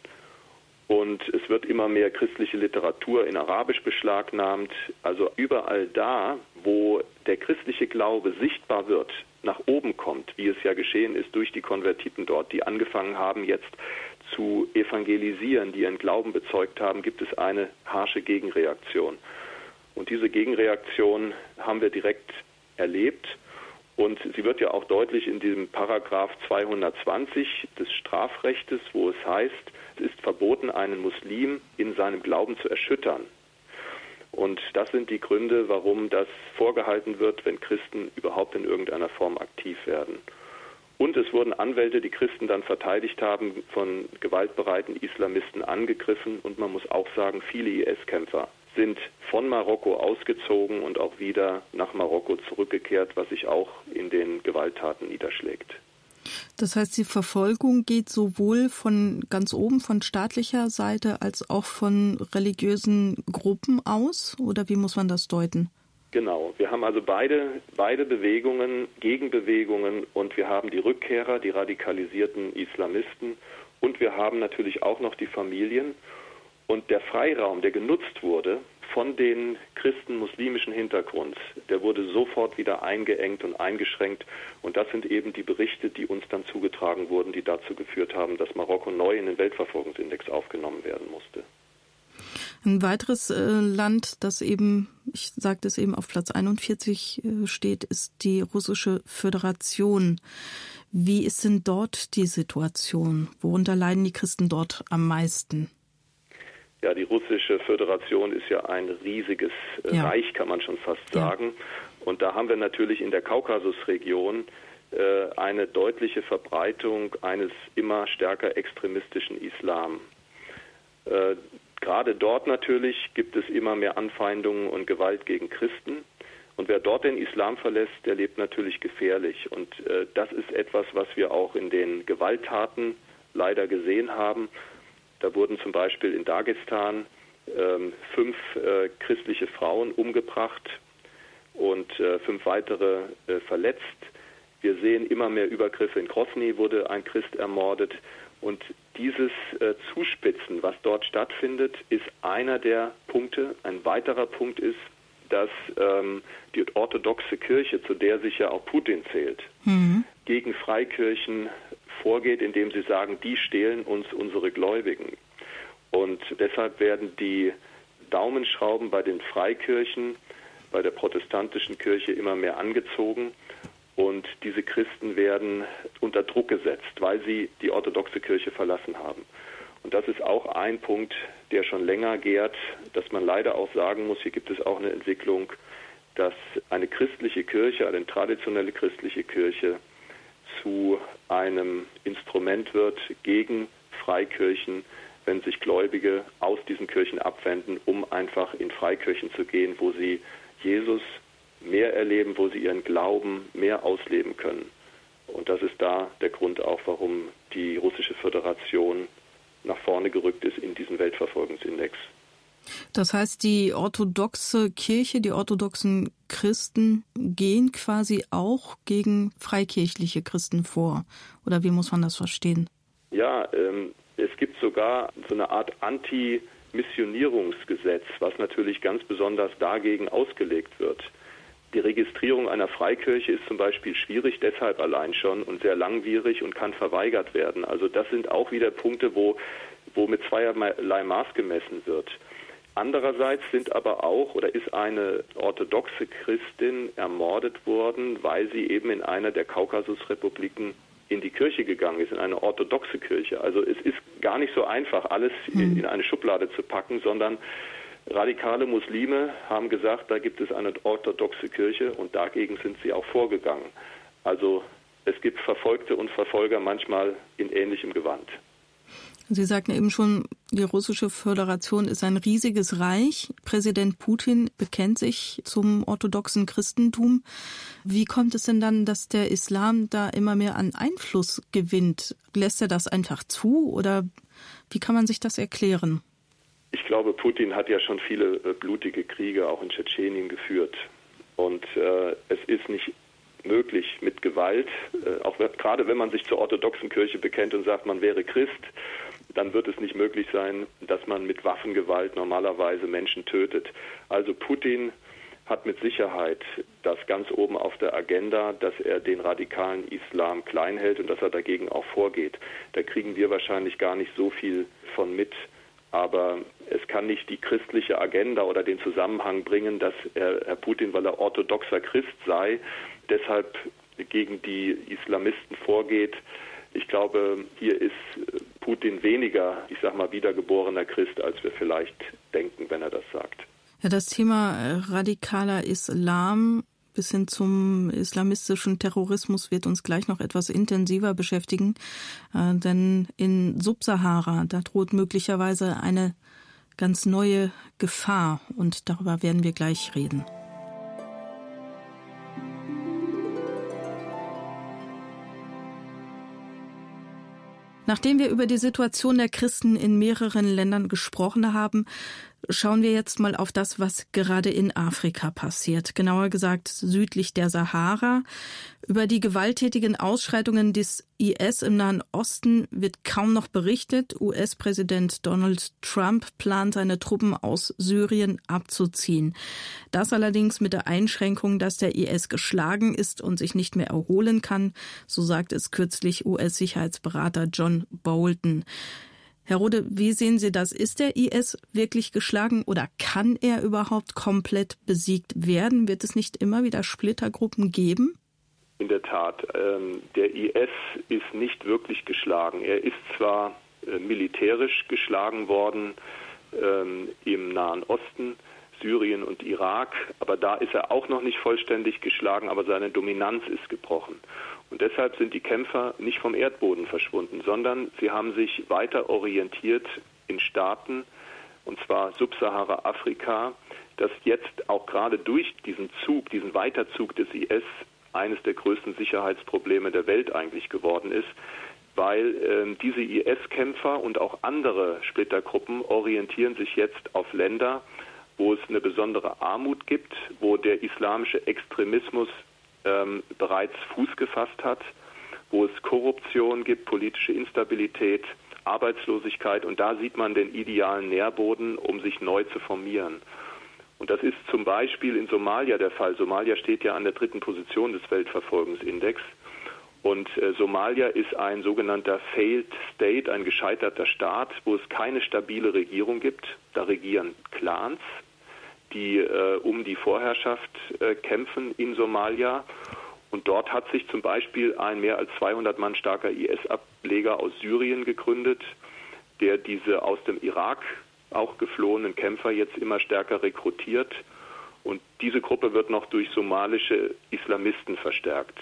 Und es wird immer mehr christliche Literatur in Arabisch beschlagnahmt. Also überall da, wo der christliche Glaube sichtbar wird, nach oben kommt, wie es ja geschehen ist durch die Konvertiten dort, die angefangen haben jetzt zu evangelisieren, die ihren Glauben bezeugt haben, gibt es eine harsche Gegenreaktion. Und diese Gegenreaktion haben wir direkt erlebt. Und sie wird ja auch deutlich in diesem Paragraph 220 des Strafrechtes, wo es heißt, es ist verboten, einen Muslim in seinem Glauben zu erschüttern. Und das sind die Gründe, warum das vorgehalten wird, wenn Christen überhaupt in irgendeiner Form aktiv werden. Und es wurden Anwälte, die Christen dann verteidigt haben, von gewaltbereiten Islamisten angegriffen. Und man muss auch sagen, viele IS-Kämpfer sind von Marokko ausgezogen und auch wieder nach Marokko zurückgekehrt, was sich auch in den Gewalttaten niederschlägt. Das heißt, die Verfolgung geht sowohl von ganz oben, von staatlicher Seite, als auch von religiösen Gruppen aus? Oder wie muss man das deuten? Genau, wir haben also beide, beide Bewegungen, Gegenbewegungen und wir haben die Rückkehrer, die radikalisierten Islamisten und wir haben natürlich auch noch die Familien und der Freiraum, der genutzt wurde von den Christen muslimischen Hintergrunds, der wurde sofort wieder eingeengt und eingeschränkt. Und das sind eben die Berichte, die uns dann zugetragen wurden, die dazu geführt haben, dass Marokko neu in den Weltverfolgungsindex aufgenommen werden musste. Ein weiteres äh, Land, das eben, ich sagte es eben, auf Platz 41 äh, steht, ist die Russische Föderation. Wie ist denn dort die Situation? Worunter leiden die Christen dort am meisten? Ja, die russische Föderation ist ja ein riesiges äh, ja. Reich, kann man schon fast sagen. Ja. Und da haben wir natürlich in der Kaukasusregion äh, eine deutliche Verbreitung eines immer stärker extremistischen Islam. Äh, gerade dort natürlich gibt es immer mehr Anfeindungen und Gewalt gegen Christen. Und wer dort den Islam verlässt, der lebt natürlich gefährlich. Und äh, das ist etwas, was wir auch in den Gewalttaten leider gesehen haben Da wurden zum Beispiel in Dagestan ähm, fünf äh, christliche Frauen umgebracht und äh, fünf weitere äh, verletzt. Wir sehen immer mehr Übergriffe. In Grosny wurde ein Christ ermordet. Und dieses äh, Zuspitzen, was dort stattfindet, ist einer der Punkte. Ein weiterer Punkt ist, dass ähm, die orthodoxe Kirche, zu der sich ja auch Putin zählt, mhm. gegen Freikirchen vorgeht, indem sie sagen, die stehlen uns unsere Gläubigen. Und deshalb werden die Daumenschrauben bei den Freikirchen, bei der protestantischen Kirche immer mehr angezogen und diese Christen werden unter Druck gesetzt, weil sie die orthodoxe Kirche verlassen haben. Und das ist auch ein Punkt, der schon länger gärt, dass man leider auch sagen muss, hier gibt es auch eine Entwicklung, dass eine christliche Kirche, eine traditionelle christliche Kirche zu einem Instrument wird gegen Freikirchen, wenn sich Gläubige aus diesen Kirchen abwenden, um einfach in Freikirchen zu gehen, wo sie Jesus mehr erleben, wo sie ihren Glauben mehr ausleben können. Und das ist da der Grund auch, warum die russische Föderation nach vorne gerückt ist in diesen Weltverfolgungsindex. Das heißt, die orthodoxe Kirche, die orthodoxen Christen gehen quasi auch gegen freikirchliche Christen vor. Oder wie muss man das verstehen? Ja, ähm, es gibt sogar so eine Art Anti-Missionierungsgesetz, was natürlich ganz besonders dagegen ausgelegt wird. Die Registrierung einer Freikirche ist zum Beispiel schwierig, deshalb allein schon und sehr langwierig und kann verweigert werden. Also das sind auch wieder Punkte, wo, wo mit zweierlei Maß gemessen wird. Andererseits sind aber auch oder ist eine orthodoxe Christin ermordet worden, weil sie eben in einer der Kaukasusrepubliken in die Kirche gegangen ist, in eine orthodoxe Kirche. Also es ist gar nicht so einfach, alles hm. in eine Schublade zu packen, sondern Radikale Muslime haben gesagt, da gibt es eine orthodoxe Kirche und dagegen sind sie auch vorgegangen. Also es gibt Verfolgte und Verfolger manchmal in ähnlichem Gewand. Sie sagten eben schon, die russische Föderation ist ein riesiges Reich. Präsident Putin bekennt sich zum orthodoxen Christentum. Wie kommt es denn dann, dass der Islam da immer mehr an Einfluss gewinnt? Lässt er das einfach zu oder wie kann man sich das erklären? Ich glaube, Putin hat ja schon viele äh, blutige Kriege auch in Tschetschenien geführt. Und äh, es ist nicht möglich mit Gewalt, äh, auch gerade wenn man sich zur orthodoxen Kirche bekennt und sagt, man wäre Christ, dann wird es nicht möglich sein, dass man mit Waffengewalt normalerweise Menschen tötet. Also Putin hat mit Sicherheit das ganz oben auf der Agenda, dass er den radikalen Islam klein hält und dass er dagegen auch vorgeht. Da kriegen wir wahrscheinlich gar nicht so viel von mit. Aber es kann nicht die christliche Agenda oder den Zusammenhang bringen, dass er, Herr Putin, weil er orthodoxer Christ sei, deshalb gegen die Islamisten vorgeht. Ich glaube, hier ist Putin weniger, ich sag mal, wiedergeborener Christ, als wir vielleicht denken, wenn er das sagt. Ja, das Thema radikaler Islam bis hin zum islamistischen Terrorismus wird uns gleich noch etwas intensiver beschäftigen. Äh, denn in Subsahara, da droht möglicherweise eine ganz neue Gefahr und darüber werden wir gleich reden. Nachdem wir über die Situation der Christen in mehreren Ländern gesprochen haben, Schauen wir jetzt mal auf das, was gerade in Afrika passiert, genauer gesagt südlich der Sahara. Über die gewalttätigen Ausschreitungen des IS im Nahen Osten wird kaum noch berichtet. US-Präsident Donald Trump plant, seine Truppen aus Syrien abzuziehen. Das allerdings mit der Einschränkung, dass der IS geschlagen ist und sich nicht mehr erholen kann, so sagt es kürzlich US-Sicherheitsberater John Bolton. Herr Rode, wie sehen Sie das? Ist der IS wirklich geschlagen oder kann er überhaupt komplett besiegt werden? Wird es nicht immer wieder Splittergruppen geben? In der Tat, ähm, der IS ist nicht wirklich geschlagen. Er ist zwar äh, militärisch geschlagen worden ähm, im Nahen Osten, Syrien und Irak, aber da ist er auch noch nicht vollständig geschlagen, aber seine Dominanz ist gebrochen. Und deshalb sind die Kämpfer nicht vom Erdboden verschwunden, sondern sie haben sich weiter orientiert in Staaten, und zwar Subsahara-Afrika, das jetzt auch gerade durch diesen Zug, diesen Weiterzug des IS eines der größten Sicherheitsprobleme der Welt eigentlich geworden ist. weil äh, diese IS-Kämpfer und auch andere Splittergruppen orientieren sich jetzt auf Länder, wo es eine besondere Armut gibt, wo der islamische Extremismus ähm, bereits Fuß gefasst hat, wo es Korruption gibt, politische Instabilität, Arbeitslosigkeit und da sieht man den idealen Nährboden, um sich neu zu formieren. Und das ist zum Beispiel in Somalia der Fall. Somalia steht ja an der dritten Position des Weltverfolgungsindex. Und äh, Somalia ist ein sogenannter Failed State, ein gescheiterter Staat, wo es keine stabile Regierung gibt. Da regieren Clans, die äh, um die Vorherrschaft äh, kämpfen in Somalia. Und dort hat sich zum Beispiel ein mehr als 200 Mann starker IS-Ableger aus Syrien gegründet, der diese aus dem Irak auch geflohenen Kämpfer jetzt immer stärker rekrutiert. Und diese Gruppe wird noch durch somalische Islamisten verstärkt.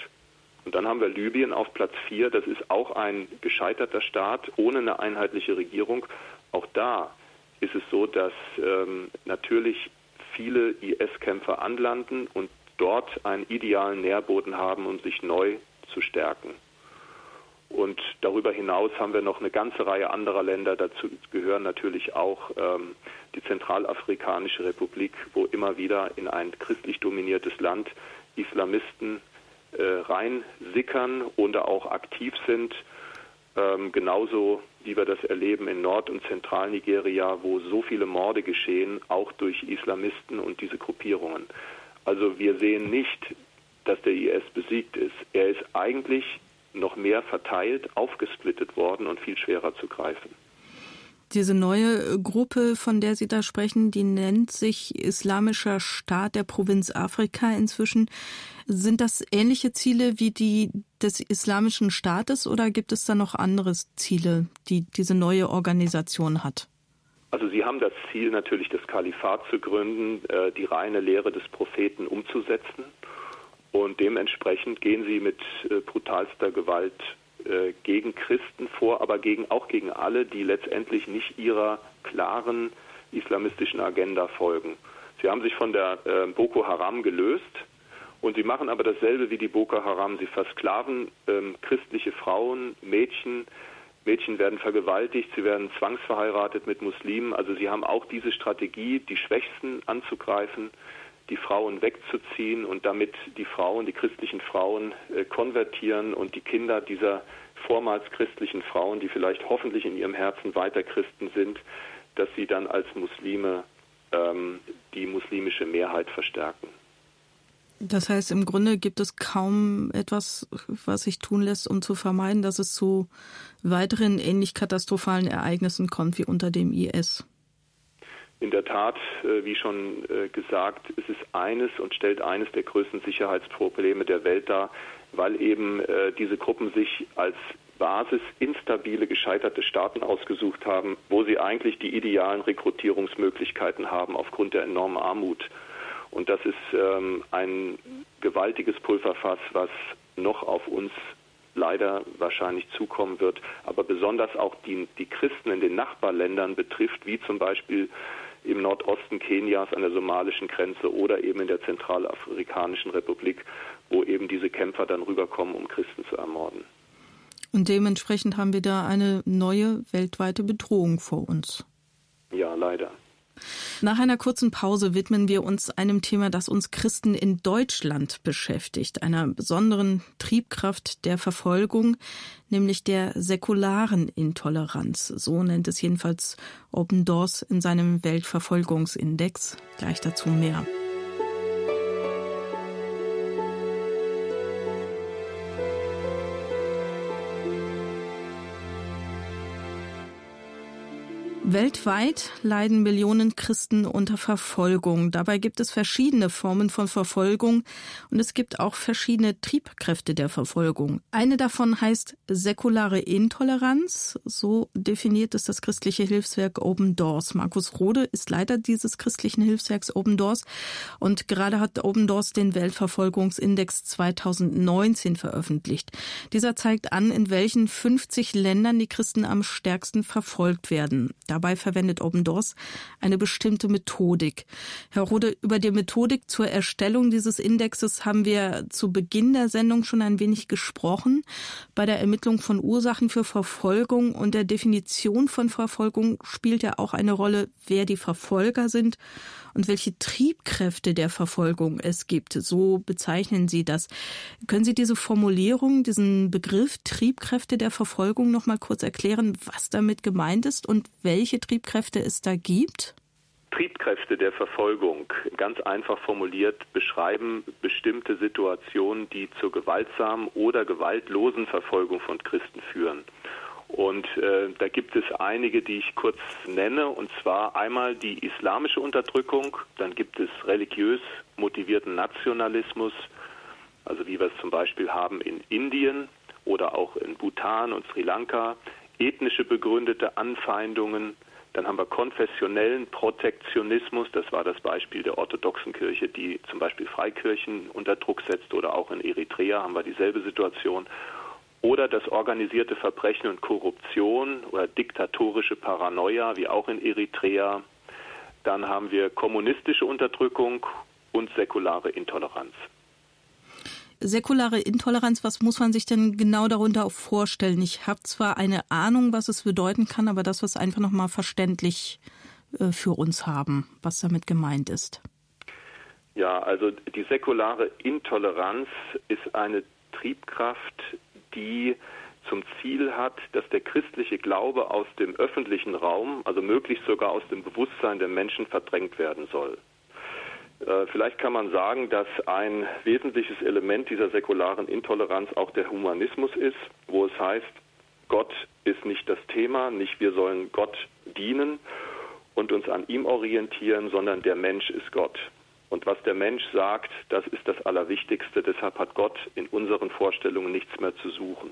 Und dann haben wir Libyen auf Platz 4. Das ist auch ein gescheiterter Staat ohne eine einheitliche Regierung. Auch da ist es so, dass ähm, natürlich viele IS-Kämpfer anlanden und dort einen idealen Nährboden haben, um sich neu zu stärken. Und darüber hinaus haben wir noch eine ganze Reihe anderer Länder. Dazu gehören natürlich auch ähm, die Zentralafrikanische Republik, wo immer wieder in ein christlich dominiertes Land Islamisten äh, reinsickern und auch aktiv sind. Ähm, genauso wie wir das erleben in Nord- und Zentralnigeria, wo so viele Morde geschehen, auch durch Islamisten und diese Gruppierungen. Also wir sehen nicht, dass der IS besiegt ist. Er ist eigentlich noch mehr verteilt, aufgesplittet worden und viel schwerer zu greifen. Diese neue Gruppe, von der Sie da sprechen, die nennt sich Islamischer Staat der Provinz Afrika inzwischen. Sind das ähnliche Ziele wie die des Islamischen Staates oder gibt es da noch andere Ziele, die diese neue Organisation hat? Also Sie haben das Ziel natürlich, das Kalifat zu gründen, äh, die reine Lehre des Propheten umzusetzen. Und dementsprechend gehen Sie mit äh, brutalster Gewalt äh, gegen Christen vor, aber gegen, auch gegen alle, die letztendlich nicht ihrer klaren islamistischen Agenda folgen. Sie haben sich von der Boko Haram gelöst und sie machen aber dasselbe wie die Boko Haram. Sie versklaven ähm, christliche Frauen, Mädchen, Mädchen werden vergewaltigt, sie werden zwangsverheiratet mit Muslimen. Also sie haben auch diese Strategie, die Schwächsten anzugreifen, die Frauen wegzuziehen und damit die Frauen, die christlichen Frauen äh, konvertieren und die Kinder dieser vormals christlichen Frauen, die vielleicht hoffentlich in ihrem Herzen weiter Christen sind, dass sie dann als Muslime ähm, die muslimische Mehrheit verstärken. Das heißt, im Grunde gibt es kaum etwas, was sich tun lässt, um zu vermeiden, dass es zu weiteren ähnlich katastrophalen Ereignissen kommt wie unter dem IS. In der Tat, äh, wie schon äh, gesagt, ist es eines und stellt eines der größten Sicherheitsprobleme der Welt dar, weil eben äh, diese Gruppen sich als Basis instabile, gescheiterte Staaten ausgesucht haben, wo sie eigentlich die idealen Rekrutierungsmöglichkeiten haben aufgrund der enormen Armut. Und das ist ähm, ein gewaltiges Pulverfass, was noch auf uns leider wahrscheinlich zukommen wird, aber besonders auch die, die Christen in den Nachbarländern betrifft, wie zum Beispiel im Nordosten Kenias an der somalischen Grenze oder eben in der Zentralafrikanischen Republik, wo eben diese Kämpfer dann rüberkommen, um Christen zu ermorden. Und dementsprechend haben wir da eine neue weltweite Bedrohung vor uns. Ja, leider. Nach einer kurzen Pause widmen wir uns einem Thema, das uns Christen in Deutschland beschäftigt, einer besonderen Triebkraft der Verfolgung, nämlich der säkularen Intoleranz. So nennt es jedenfalls Open Doors in seinem Weltverfolgungsindex. Gleich dazu mehr. Weltweit leiden Millionen Christen unter Verfolgung. Dabei gibt es verschiedene Formen von Verfolgung und es gibt auch verschiedene Triebkräfte der Verfolgung. Eine davon heißt säkulare Intoleranz. So definiert es das christliche Hilfswerk Open Doors. Markus Rode ist Leiter dieses christlichen Hilfswerks Open Doors und gerade hat Open Doors den Weltverfolgungsindex 2019 veröffentlicht. Dieser zeigt an, in welchen 50 Ländern die Christen am stärksten verfolgt werden. Dabei dabei verwendet Open Doors eine bestimmte Methodik. Herr Rode, über die Methodik zur Erstellung dieses Indexes haben wir zu Beginn der Sendung schon ein wenig gesprochen. Bei der Ermittlung von Ursachen für Verfolgung und der Definition von Verfolgung spielt ja auch eine Rolle, wer die Verfolger sind und welche Triebkräfte der Verfolgung es gibt. So bezeichnen Sie das. Können Sie diese Formulierung, diesen Begriff Triebkräfte der Verfolgung noch mal kurz erklären, was damit gemeint ist und welche Triebkräfte es da gibt? Triebkräfte der Verfolgung, ganz einfach formuliert, beschreiben bestimmte Situationen, die zur gewaltsamen oder gewaltlosen Verfolgung von Christen führen. Und äh, da gibt es einige, die ich kurz nenne, und zwar einmal die islamische Unterdrückung, dann gibt es religiös motivierten Nationalismus, also wie wir es zum Beispiel haben in Indien oder auch in Bhutan und Sri Lanka, ethnische begründete Anfeindungen, dann haben wir konfessionellen Protektionismus, das war das Beispiel der orthodoxen Kirche, die zum Beispiel Freikirchen unter Druck setzt, oder auch in Eritrea haben wir dieselbe Situation oder das organisierte Verbrechen und Korruption oder diktatorische Paranoia, wie auch in Eritrea. Dann haben wir kommunistische Unterdrückung und säkulare Intoleranz. Säkulare Intoleranz, was muss man sich denn genau darunter auch vorstellen? Ich habe zwar eine Ahnung, was es bedeuten kann, aber das, was einfach nochmal verständlich äh, für uns haben, was damit gemeint ist. Ja, also die säkulare Intoleranz ist eine Triebkraft, die zum Ziel hat, dass der christliche Glaube aus dem öffentlichen Raum, also möglichst sogar aus dem Bewusstsein der Menschen verdrängt werden soll. Äh, vielleicht kann man sagen, dass ein wesentliches Element dieser säkularen Intoleranz auch der Humanismus ist, wo es heißt, Gott ist nicht das Thema, nicht wir sollen Gott dienen und uns an ihm orientieren, sondern der Mensch ist Gott. Und was der Mensch sagt, das ist das Allerwichtigste. Deshalb hat Gott in unseren Vorstellungen nichts mehr zu suchen.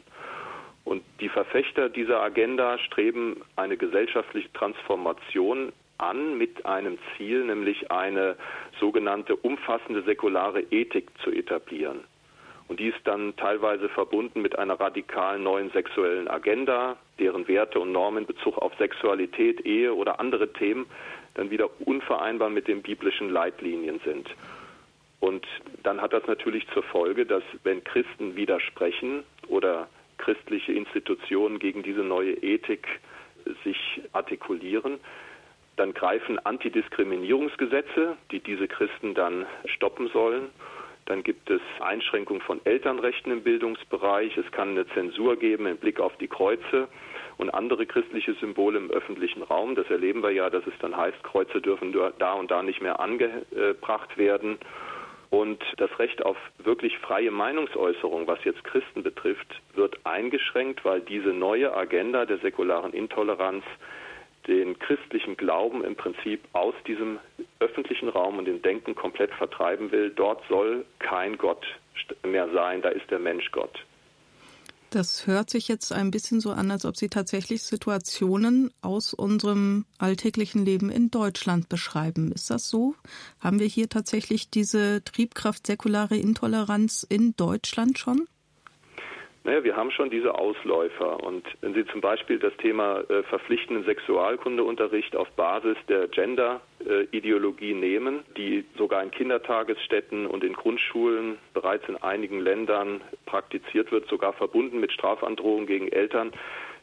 Und die Verfechter dieser Agenda streben eine gesellschaftliche Transformation an mit einem Ziel, nämlich eine sogenannte umfassende säkulare Ethik zu etablieren. Und die ist dann teilweise verbunden mit einer radikalen neuen sexuellen Agenda, deren Werte und Normen in Bezug auf Sexualität, Ehe oder andere Themen dann wieder unvereinbar mit den biblischen Leitlinien sind. Und dann hat das natürlich zur Folge, dass wenn Christen widersprechen oder christliche Institutionen gegen diese neue Ethik sich artikulieren, dann greifen Antidiskriminierungsgesetze, die diese Christen dann stoppen sollen. Dann gibt es Einschränkungen von Elternrechten im Bildungsbereich. Es kann eine Zensur geben im Blick auf die Kreuze und andere christliche Symbole im öffentlichen Raum. Das erleben wir ja, dass es dann heißt, Kreuze dürfen da und da nicht mehr angebracht werden. Und das Recht auf wirklich freie Meinungsäußerung, was jetzt Christen betrifft, wird eingeschränkt, weil diese neue Agenda der säkularen Intoleranz den christlichen Glauben im Prinzip aus diesem öffentlichen Raum und dem Denken komplett vertreiben will. Dort soll kein Gott mehr sein, da ist der Mensch Gott. Das hört sich jetzt ein bisschen so an, als ob Sie tatsächlich Situationen aus unserem alltäglichen Leben in Deutschland beschreiben. Ist das so? Haben wir hier tatsächlich diese Triebkraft säkulare Intoleranz in Deutschland schon? Naja, wir haben schon diese Ausläufer. Und wenn Sie zum Beispiel das Thema äh, verpflichtenden Sexualkundeunterricht auf Basis der Gender-Ideologie nehmen, die sogar in Kindertagesstätten und in Grundschulen bereits in einigen Ländern praktiziert wird, sogar verbunden mit Strafandrohungen gegen Eltern,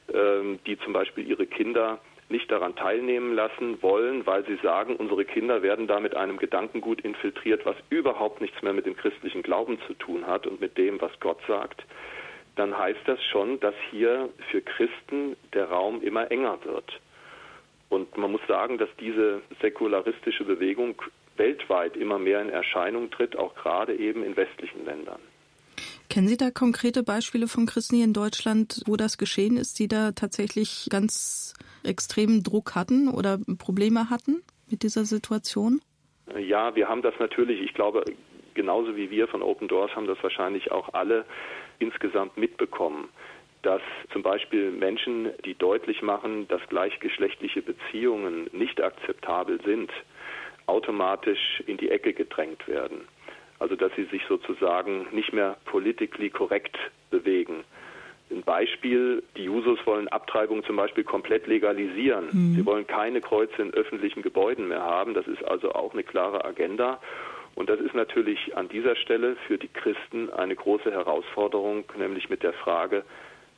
äh, die zum Beispiel ihre Kinder nicht daran teilnehmen lassen wollen, weil sie sagen, unsere Kinder werden da mit einem Gedankengut infiltriert, was überhaupt nichts mehr mit dem christlichen Glauben zu tun hat und mit dem, was Gott sagt dann heißt das schon, dass hier für Christen der Raum immer enger wird. Und man muss sagen, dass diese säkularistische Bewegung weltweit immer mehr in Erscheinung tritt, auch gerade eben in westlichen Ländern. Kennen Sie da konkrete Beispiele von Christen hier in Deutschland, wo das geschehen ist, die da tatsächlich ganz extremen Druck hatten oder Probleme hatten mit dieser Situation? Ja, wir haben das natürlich, ich glaube, genauso wie wir von Open Doors haben das wahrscheinlich auch alle insgesamt mitbekommen, dass zum Beispiel Menschen, die deutlich machen, dass gleichgeschlechtliche Beziehungen nicht akzeptabel sind, automatisch in die Ecke gedrängt werden. Also dass sie sich sozusagen nicht mehr politically korrekt bewegen. Ein Beispiel, die Jusos wollen Abtreibung zum Beispiel komplett legalisieren. Mhm. Sie wollen keine Kreuze in öffentlichen Gebäuden mehr haben. Das ist also auch eine klare Agenda. Und das ist natürlich an dieser Stelle für die Christen eine große Herausforderung, nämlich mit der Frage,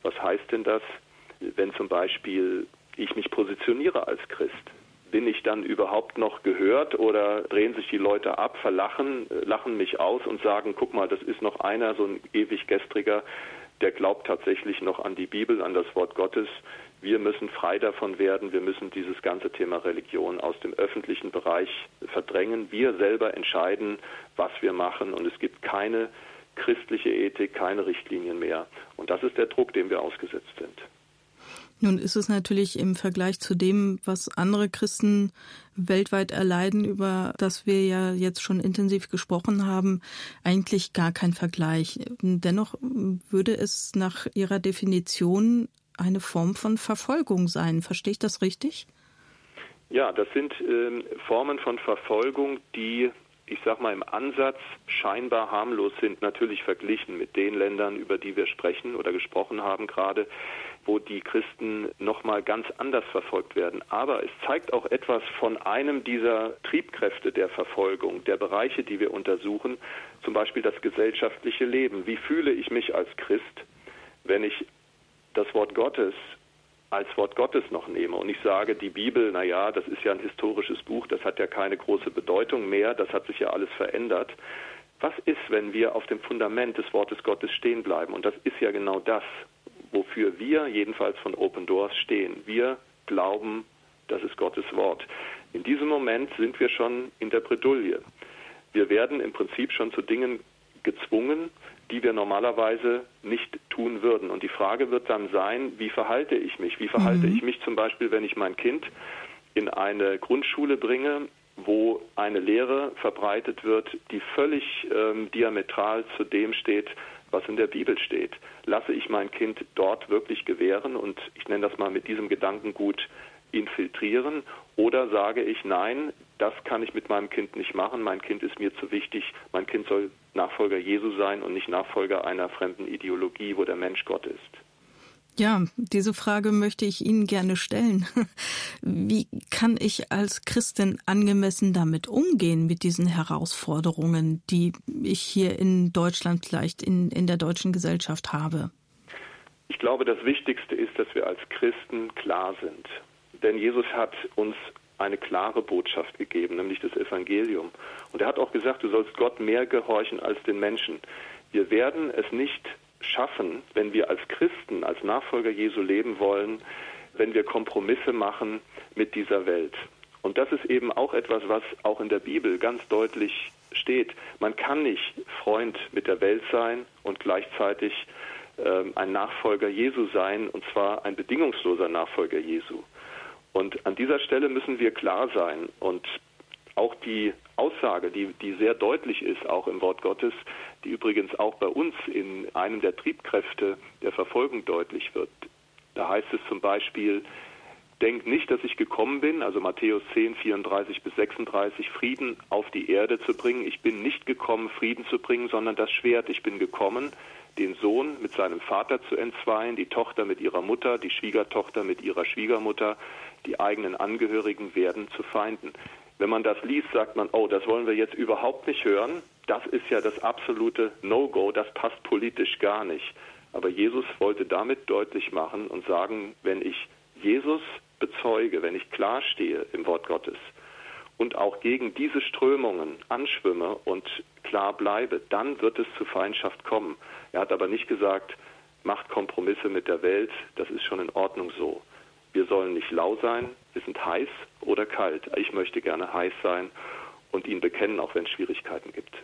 was heißt denn das, wenn zum Beispiel ich mich positioniere als Christ? Bin ich dann überhaupt noch gehört oder drehen sich die Leute ab, verlachen, lachen mich aus und sagen, guck mal, das ist noch einer, so ein ewig gestriger, der glaubt tatsächlich noch an die Bibel, an das Wort Gottes. Wir müssen frei davon werden. Wir müssen dieses ganze Thema Religion aus dem öffentlichen Bereich verdrängen. Wir selber entscheiden, was wir machen. Und es gibt keine christliche Ethik, keine Richtlinien mehr. Und das ist der Druck, dem wir ausgesetzt sind. Nun ist es natürlich im Vergleich zu dem, was andere Christen weltweit erleiden, über das wir ja jetzt schon intensiv gesprochen haben, eigentlich gar kein Vergleich. Dennoch würde es nach Ihrer Definition eine Form von Verfolgung sein. Verstehe ich das richtig? Ja, das sind äh, Formen von Verfolgung, die ich sag mal, im Ansatz scheinbar harmlos sind, natürlich verglichen mit den Ländern, über die wir sprechen oder gesprochen haben gerade, wo die Christen nochmal ganz anders verfolgt werden. Aber es zeigt auch etwas von einem dieser Triebkräfte der Verfolgung, der Bereiche, die wir untersuchen, zum Beispiel das gesellschaftliche Leben. Wie fühle ich mich als Christ, wenn ich das Wort Gottes als Wort Gottes noch nehme und ich sage, die Bibel, na ja, das ist ja ein historisches Buch, das hat ja keine große Bedeutung mehr, das hat sich ja alles verändert. Was ist, wenn wir auf dem Fundament des Wortes Gottes stehen bleiben? Und das ist ja genau das, wofür wir jedenfalls von Open Doors stehen. Wir glauben, das ist Gottes Wort. In diesem Moment sind wir schon in der Bredouille. Wir werden im Prinzip schon zu Dingen gezwungen, die wir normalerweise nicht tun würden. Und die Frage wird dann sein, wie verhalte ich mich? Wie verhalte mhm. ich mich zum Beispiel, wenn ich mein Kind in eine Grundschule bringe, wo eine Lehre verbreitet wird, die völlig ähm, diametral zu dem steht, was in der Bibel steht. Lasse ich mein Kind dort wirklich gewähren und ich nenne das mal mit diesem Gedankengut infiltrieren oder sage ich, nein, das kann ich mit meinem Kind nicht machen, mein Kind ist mir zu wichtig, mein Kind soll Nachfolger Jesu sein und nicht Nachfolger einer fremden Ideologie, wo der Mensch Gott ist. Ja, diese Frage möchte ich Ihnen gerne stellen. Wie kann ich als Christin angemessen damit umgehen, mit diesen Herausforderungen, die ich hier in Deutschland vielleicht in, in der deutschen Gesellschaft habe? Ich glaube, das Wichtigste ist, dass wir als Christen klar sind. Denn Jesus hat uns eine klare Botschaft gegeben, nämlich das Evangelium. Und er hat auch gesagt, du sollst Gott mehr gehorchen als den Menschen. Wir werden es nicht schaffen, wenn wir als Christen, als Nachfolger Jesu leben wollen, wenn wir Kompromisse machen mit dieser Welt. Und das ist eben auch etwas, was auch in der Bibel ganz deutlich steht. Man kann nicht Freund mit der Welt sein und gleichzeitig äh, ein Nachfolger Jesu sein, und zwar ein bedingungsloser Nachfolger Jesu. Und an dieser Stelle müssen wir klar sein und auch die Aussage, die, die sehr deutlich ist, auch im Wort Gottes, die übrigens auch bei uns in einem der Triebkräfte der Verfolgung deutlich wird. Da heißt es zum Beispiel, denkt nicht, dass ich gekommen bin, also Matthäus 10, 34 bis 36, Frieden auf die Erde zu bringen. Ich bin nicht gekommen, Frieden zu bringen, sondern das Schwert. Ich bin gekommen, den Sohn mit seinem Vater zu entzweien, die Tochter mit ihrer Mutter, die Schwiegertochter mit ihrer Schwiegermutter, die eigenen Angehörigen werden zu Feinden. Wenn man das liest, sagt man, oh, das wollen wir jetzt überhaupt nicht hören. Das ist ja das absolute No-Go, das passt politisch gar nicht. Aber Jesus wollte damit deutlich machen und sagen, wenn ich Jesus bezeuge, wenn ich klar stehe im Wort Gottes und auch gegen diese Strömungen anschwimme und klar bleibe, dann wird es zu Feindschaft kommen. Er hat aber nicht gesagt, macht Kompromisse mit der Welt, das ist schon in Ordnung so. Wir sollen nicht lau sein, wir sind heiß oder kalt. Ich möchte gerne heiß sein und ihn bekennen, auch wenn es Schwierigkeiten gibt.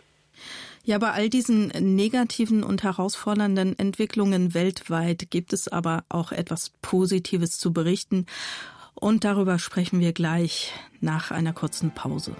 Ja, bei all diesen negativen und herausfordernden Entwicklungen weltweit gibt es aber auch etwas Positives zu berichten. Und darüber sprechen wir gleich nach einer kurzen Pause.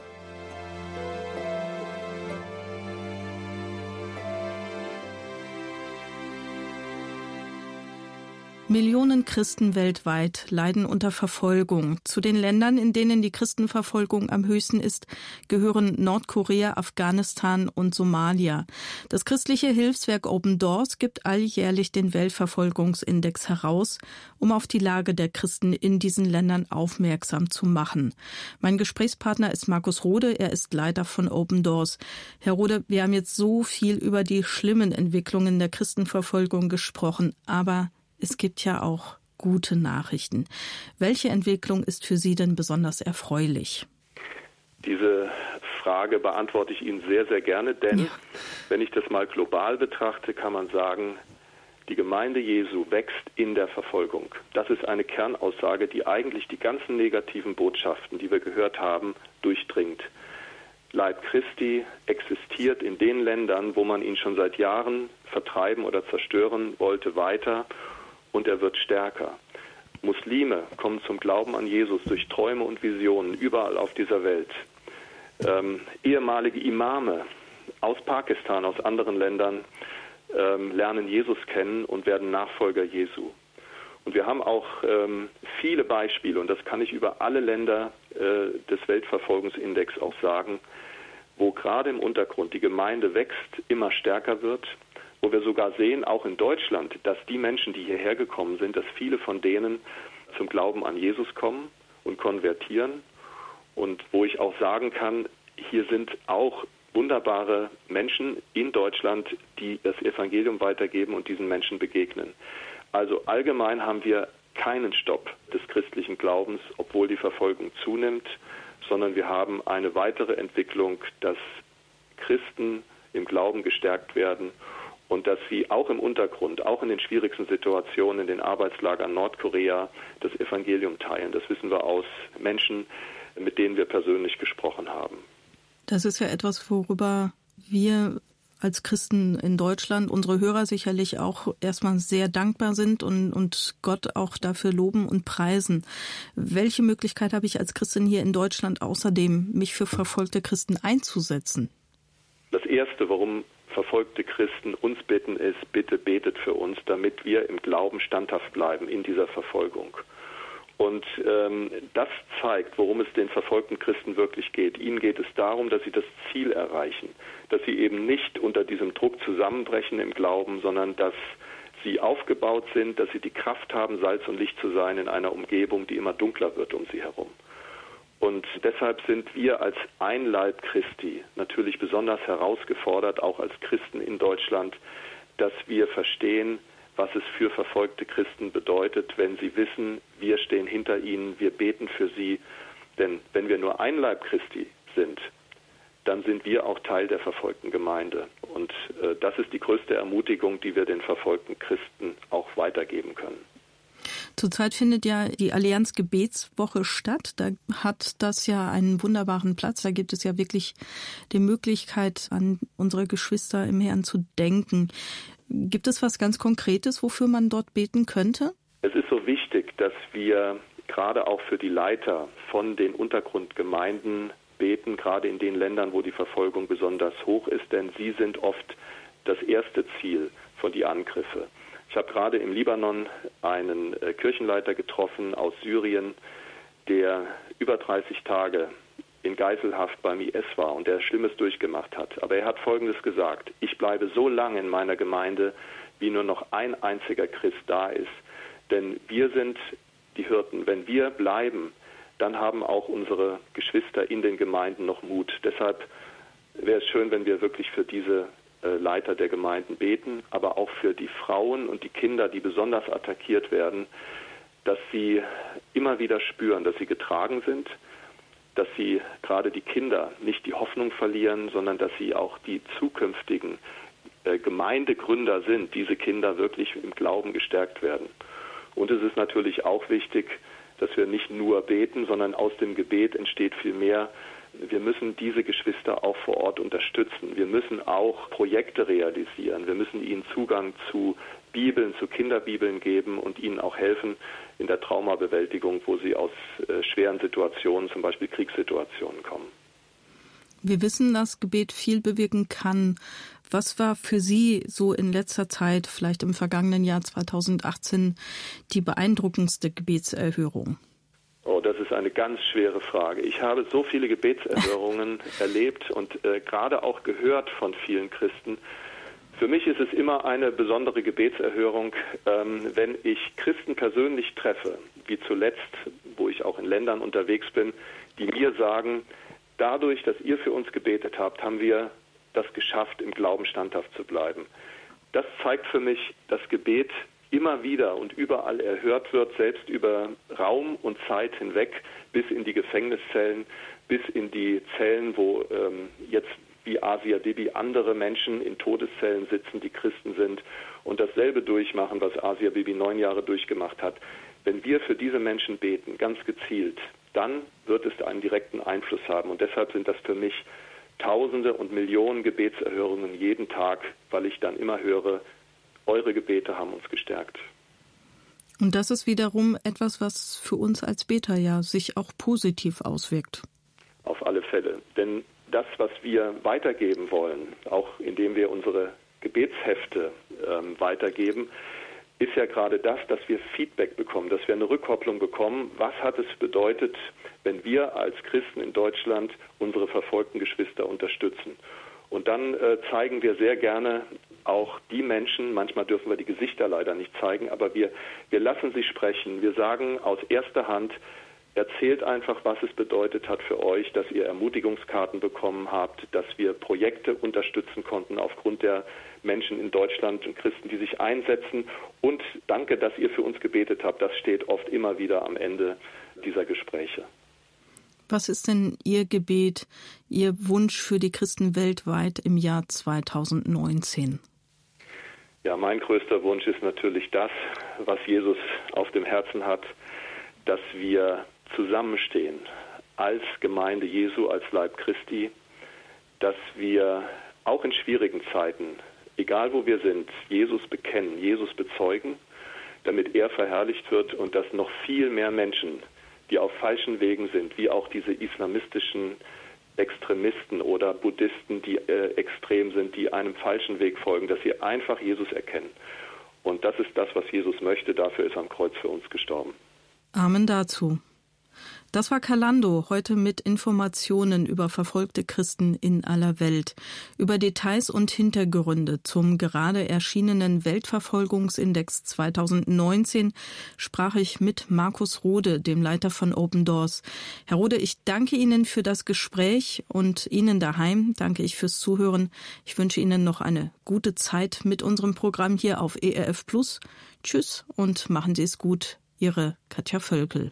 Millionen Christen weltweit leiden unter Verfolgung. Zu den Ländern, in denen die Christenverfolgung am höchsten ist, gehören Nordkorea, Afghanistan und Somalia. Das christliche Hilfswerk Open Doors gibt alljährlich den Weltverfolgungsindex heraus, um auf die Lage der Christen in diesen Ländern aufmerksam zu machen. Mein Gesprächspartner ist Markus Rode, er ist Leiter von Open Doors. Herr Rode, wir haben jetzt so viel über die schlimmen Entwicklungen der Christenverfolgung gesprochen, aber es gibt ja auch gute Nachrichten. Welche Entwicklung ist für Sie denn besonders erfreulich? Diese Frage beantworte ich Ihnen sehr, sehr gerne, denn ja. wenn ich das mal global betrachte, kann man sagen, die Gemeinde Jesu wächst in der Verfolgung. Das ist eine Kernaussage, die eigentlich die ganzen negativen Botschaften, die wir gehört haben, durchdringt. Leib Christi existiert in den Ländern, wo man ihn schon seit Jahren vertreiben oder zerstören wollte, weiter und er wird stärker. Muslime kommen zum Glauben an Jesus durch Träume und Visionen überall auf dieser Welt. Ähm, ehemalige Imame aus Pakistan, aus anderen Ländern ähm, lernen Jesus kennen und werden Nachfolger Jesu. Und wir haben auch ähm, viele Beispiele, und das kann ich über alle Länder äh, des Weltverfolgungsindex auch sagen, wo gerade im Untergrund die Gemeinde wächst, immer stärker wird wo wir sogar sehen, auch in Deutschland, dass die Menschen, die hierher gekommen sind, dass viele von denen zum Glauben an Jesus kommen und konvertieren und wo ich auch sagen kann, hier sind auch wunderbare Menschen in Deutschland, die das Evangelium weitergeben und diesen Menschen begegnen. Also allgemein haben wir keinen Stopp des christlichen Glaubens, obwohl die Verfolgung zunimmt, sondern wir haben eine weitere Entwicklung, dass Christen im Glauben gestärkt werden und dass sie auch im Untergrund, auch in den schwierigsten Situationen in den Arbeitslagern Nordkorea das Evangelium teilen. Das wissen wir aus Menschen, mit denen wir persönlich gesprochen haben. Das ist ja etwas, worüber wir als Christen in Deutschland, unsere Hörer sicherlich auch erstmal sehr dankbar sind und, und Gott auch dafür loben und preisen. Welche Möglichkeit habe ich als Christin hier in Deutschland außerdem, mich für verfolgte Christen einzusetzen? Das Erste, warum verfolgte Christen uns bitten, ist, bitte betet für uns, damit wir im Glauben standhaft bleiben in dieser Verfolgung. Und ähm, das zeigt, worum es den verfolgten Christen wirklich geht. Ihnen geht es darum, dass sie das Ziel erreichen, dass sie eben nicht unter diesem Druck zusammenbrechen im Glauben, sondern dass sie aufgebaut sind, dass sie die Kraft haben, Salz und Licht zu sein in einer Umgebung, die immer dunkler wird um sie herum. Und deshalb sind wir als Einleib Christi natürlich besonders herausgefordert, auch als Christen in Deutschland, dass wir verstehen, was es für verfolgte Christen bedeutet, wenn sie wissen, wir stehen hinter ihnen, wir beten für sie. Denn wenn wir nur Einleib Christi sind, dann sind wir auch Teil der verfolgten Gemeinde. Und äh, das ist die größte Ermutigung, die wir den verfolgten Christen auch weitergeben können. Zurzeit findet ja die Allianz Gebetswoche statt. Da hat das ja einen wunderbaren Platz. Da gibt es ja wirklich die Möglichkeit, an unsere Geschwister im Herrn zu denken. Gibt es was ganz Konkretes, wofür man dort beten könnte? Es ist so wichtig, dass wir gerade auch für die Leiter von den Untergrundgemeinden beten, gerade in den Ländern, wo die Verfolgung besonders hoch ist, denn sie sind oft das erste Ziel von die Angriffe. Ich habe gerade im Libanon einen äh, Kirchenleiter getroffen aus Syrien, der über 30 Tage in Geiselhaft beim IS war und der Schlimmes durchgemacht hat. Aber er hat Folgendes gesagt, ich bleibe so lange in meiner Gemeinde, wie nur noch ein einziger Christ da ist. Denn wir sind die Hirten. Wenn wir bleiben, dann haben auch unsere Geschwister in den Gemeinden noch Mut. Deshalb wäre es schön, wenn wir wirklich für diese Leiter der Gemeinden beten, aber auch für die Frauen und die Kinder, die besonders attackiert werden, dass sie immer wieder spüren, dass sie getragen sind, dass sie gerade die Kinder nicht die Hoffnung verlieren, sondern dass sie auch die zukünftigen äh, Gemeindegründer sind, diese Kinder wirklich im Glauben gestärkt werden. Und es ist natürlich auch wichtig, dass wir nicht nur beten, sondern aus dem Gebet entsteht viel mehr wir müssen diese Geschwister auch vor Ort unterstützen. Wir müssen auch Projekte realisieren. Wir müssen ihnen Zugang zu Bibeln, zu Kinderbibeln geben und ihnen auch helfen in der Traumabewältigung, wo sie aus äh, schweren Situationen, zum Beispiel Kriegssituationen kommen. Wir wissen, dass Gebet viel bewirken kann. Was war für Sie so in letzter Zeit, vielleicht im vergangenen Jahr 2018, die beeindruckendste Gebetserhörung? Oh, das ist eine ganz schwere Frage. Ich habe so viele Gebetserhörungen erlebt und äh, gerade auch gehört von vielen Christen. Für mich ist es immer eine besondere Gebetserhörung, ähm, wenn ich Christen persönlich treffe, wie zuletzt, wo ich auch in Ländern unterwegs bin, die mir sagen, dadurch, dass ihr für uns gebetet habt, haben wir das geschafft, im Glauben standhaft zu bleiben. Das zeigt für mich, dass Gebet immer wieder und überall erhört wird, selbst über Raum und Zeit hinweg, bis in die Gefängniszellen, bis in die Zellen, wo ähm, jetzt wie Asia Bibi andere Menschen in Todeszellen sitzen, die Christen sind und dasselbe durchmachen, was Asia Bibi neun Jahre durchgemacht hat. Wenn wir für diese Menschen beten, ganz gezielt, dann wird es einen direkten Einfluss haben. Und deshalb sind das für mich Tausende und Millionen Gebetserhörungen jeden Tag, weil ich dann immer höre, eure Gebete haben uns gestärkt. Und das ist wiederum etwas, was für uns als Beter ja sich auch positiv auswirkt. Auf alle Fälle. Denn das, was wir weitergeben wollen, auch indem wir unsere Gebetshefte ähm, weitergeben, ist ja gerade das, dass wir Feedback bekommen, dass wir eine Rückkopplung bekommen. Was hat es bedeutet, wenn wir als Christen in Deutschland unsere verfolgten Geschwister unterstützen? Und dann äh, zeigen wir sehr gerne auch die Menschen, manchmal dürfen wir die Gesichter leider nicht zeigen, aber wir, wir lassen sie sprechen. Wir sagen aus erster Hand, erzählt einfach, was es bedeutet hat für euch, dass ihr Ermutigungskarten bekommen habt, dass wir Projekte unterstützen konnten aufgrund der Menschen in Deutschland und Christen, die sich einsetzen. Und danke, dass ihr für uns gebetet habt. Das steht oft immer wieder am Ende dieser Gespräche. Was ist denn Ihr Gebet, Ihr Wunsch für die Christen weltweit im Jahr 2019? Ja, mein größter Wunsch ist natürlich das, was Jesus auf dem Herzen hat, dass wir zusammenstehen als Gemeinde Jesu, als Leib Christi, dass wir auch in schwierigen Zeiten, egal wo wir sind, Jesus bekennen, Jesus bezeugen, damit er verherrlicht wird und dass noch viel mehr Menschen die auf falschen Wegen sind, wie auch diese islamistischen Extremisten oder Buddhisten, die äh, extrem sind, die einem falschen Weg folgen, dass sie einfach Jesus erkennen. Und das ist das, was Jesus möchte. Dafür ist am Kreuz für uns gestorben. Amen dazu. Das war Kalando heute mit Informationen über verfolgte Christen in aller Welt. Über Details und Hintergründe zum gerade erschienenen Weltverfolgungsindex 2019 sprach ich mit Markus Rode, dem Leiter von Open Doors. Herr Rode, ich danke Ihnen für das Gespräch und Ihnen daheim danke ich fürs Zuhören. Ich wünsche Ihnen noch eine gute Zeit mit unserem Programm hier auf ERF Plus. Tschüss und machen Sie es gut. Ihre Katja Völkel.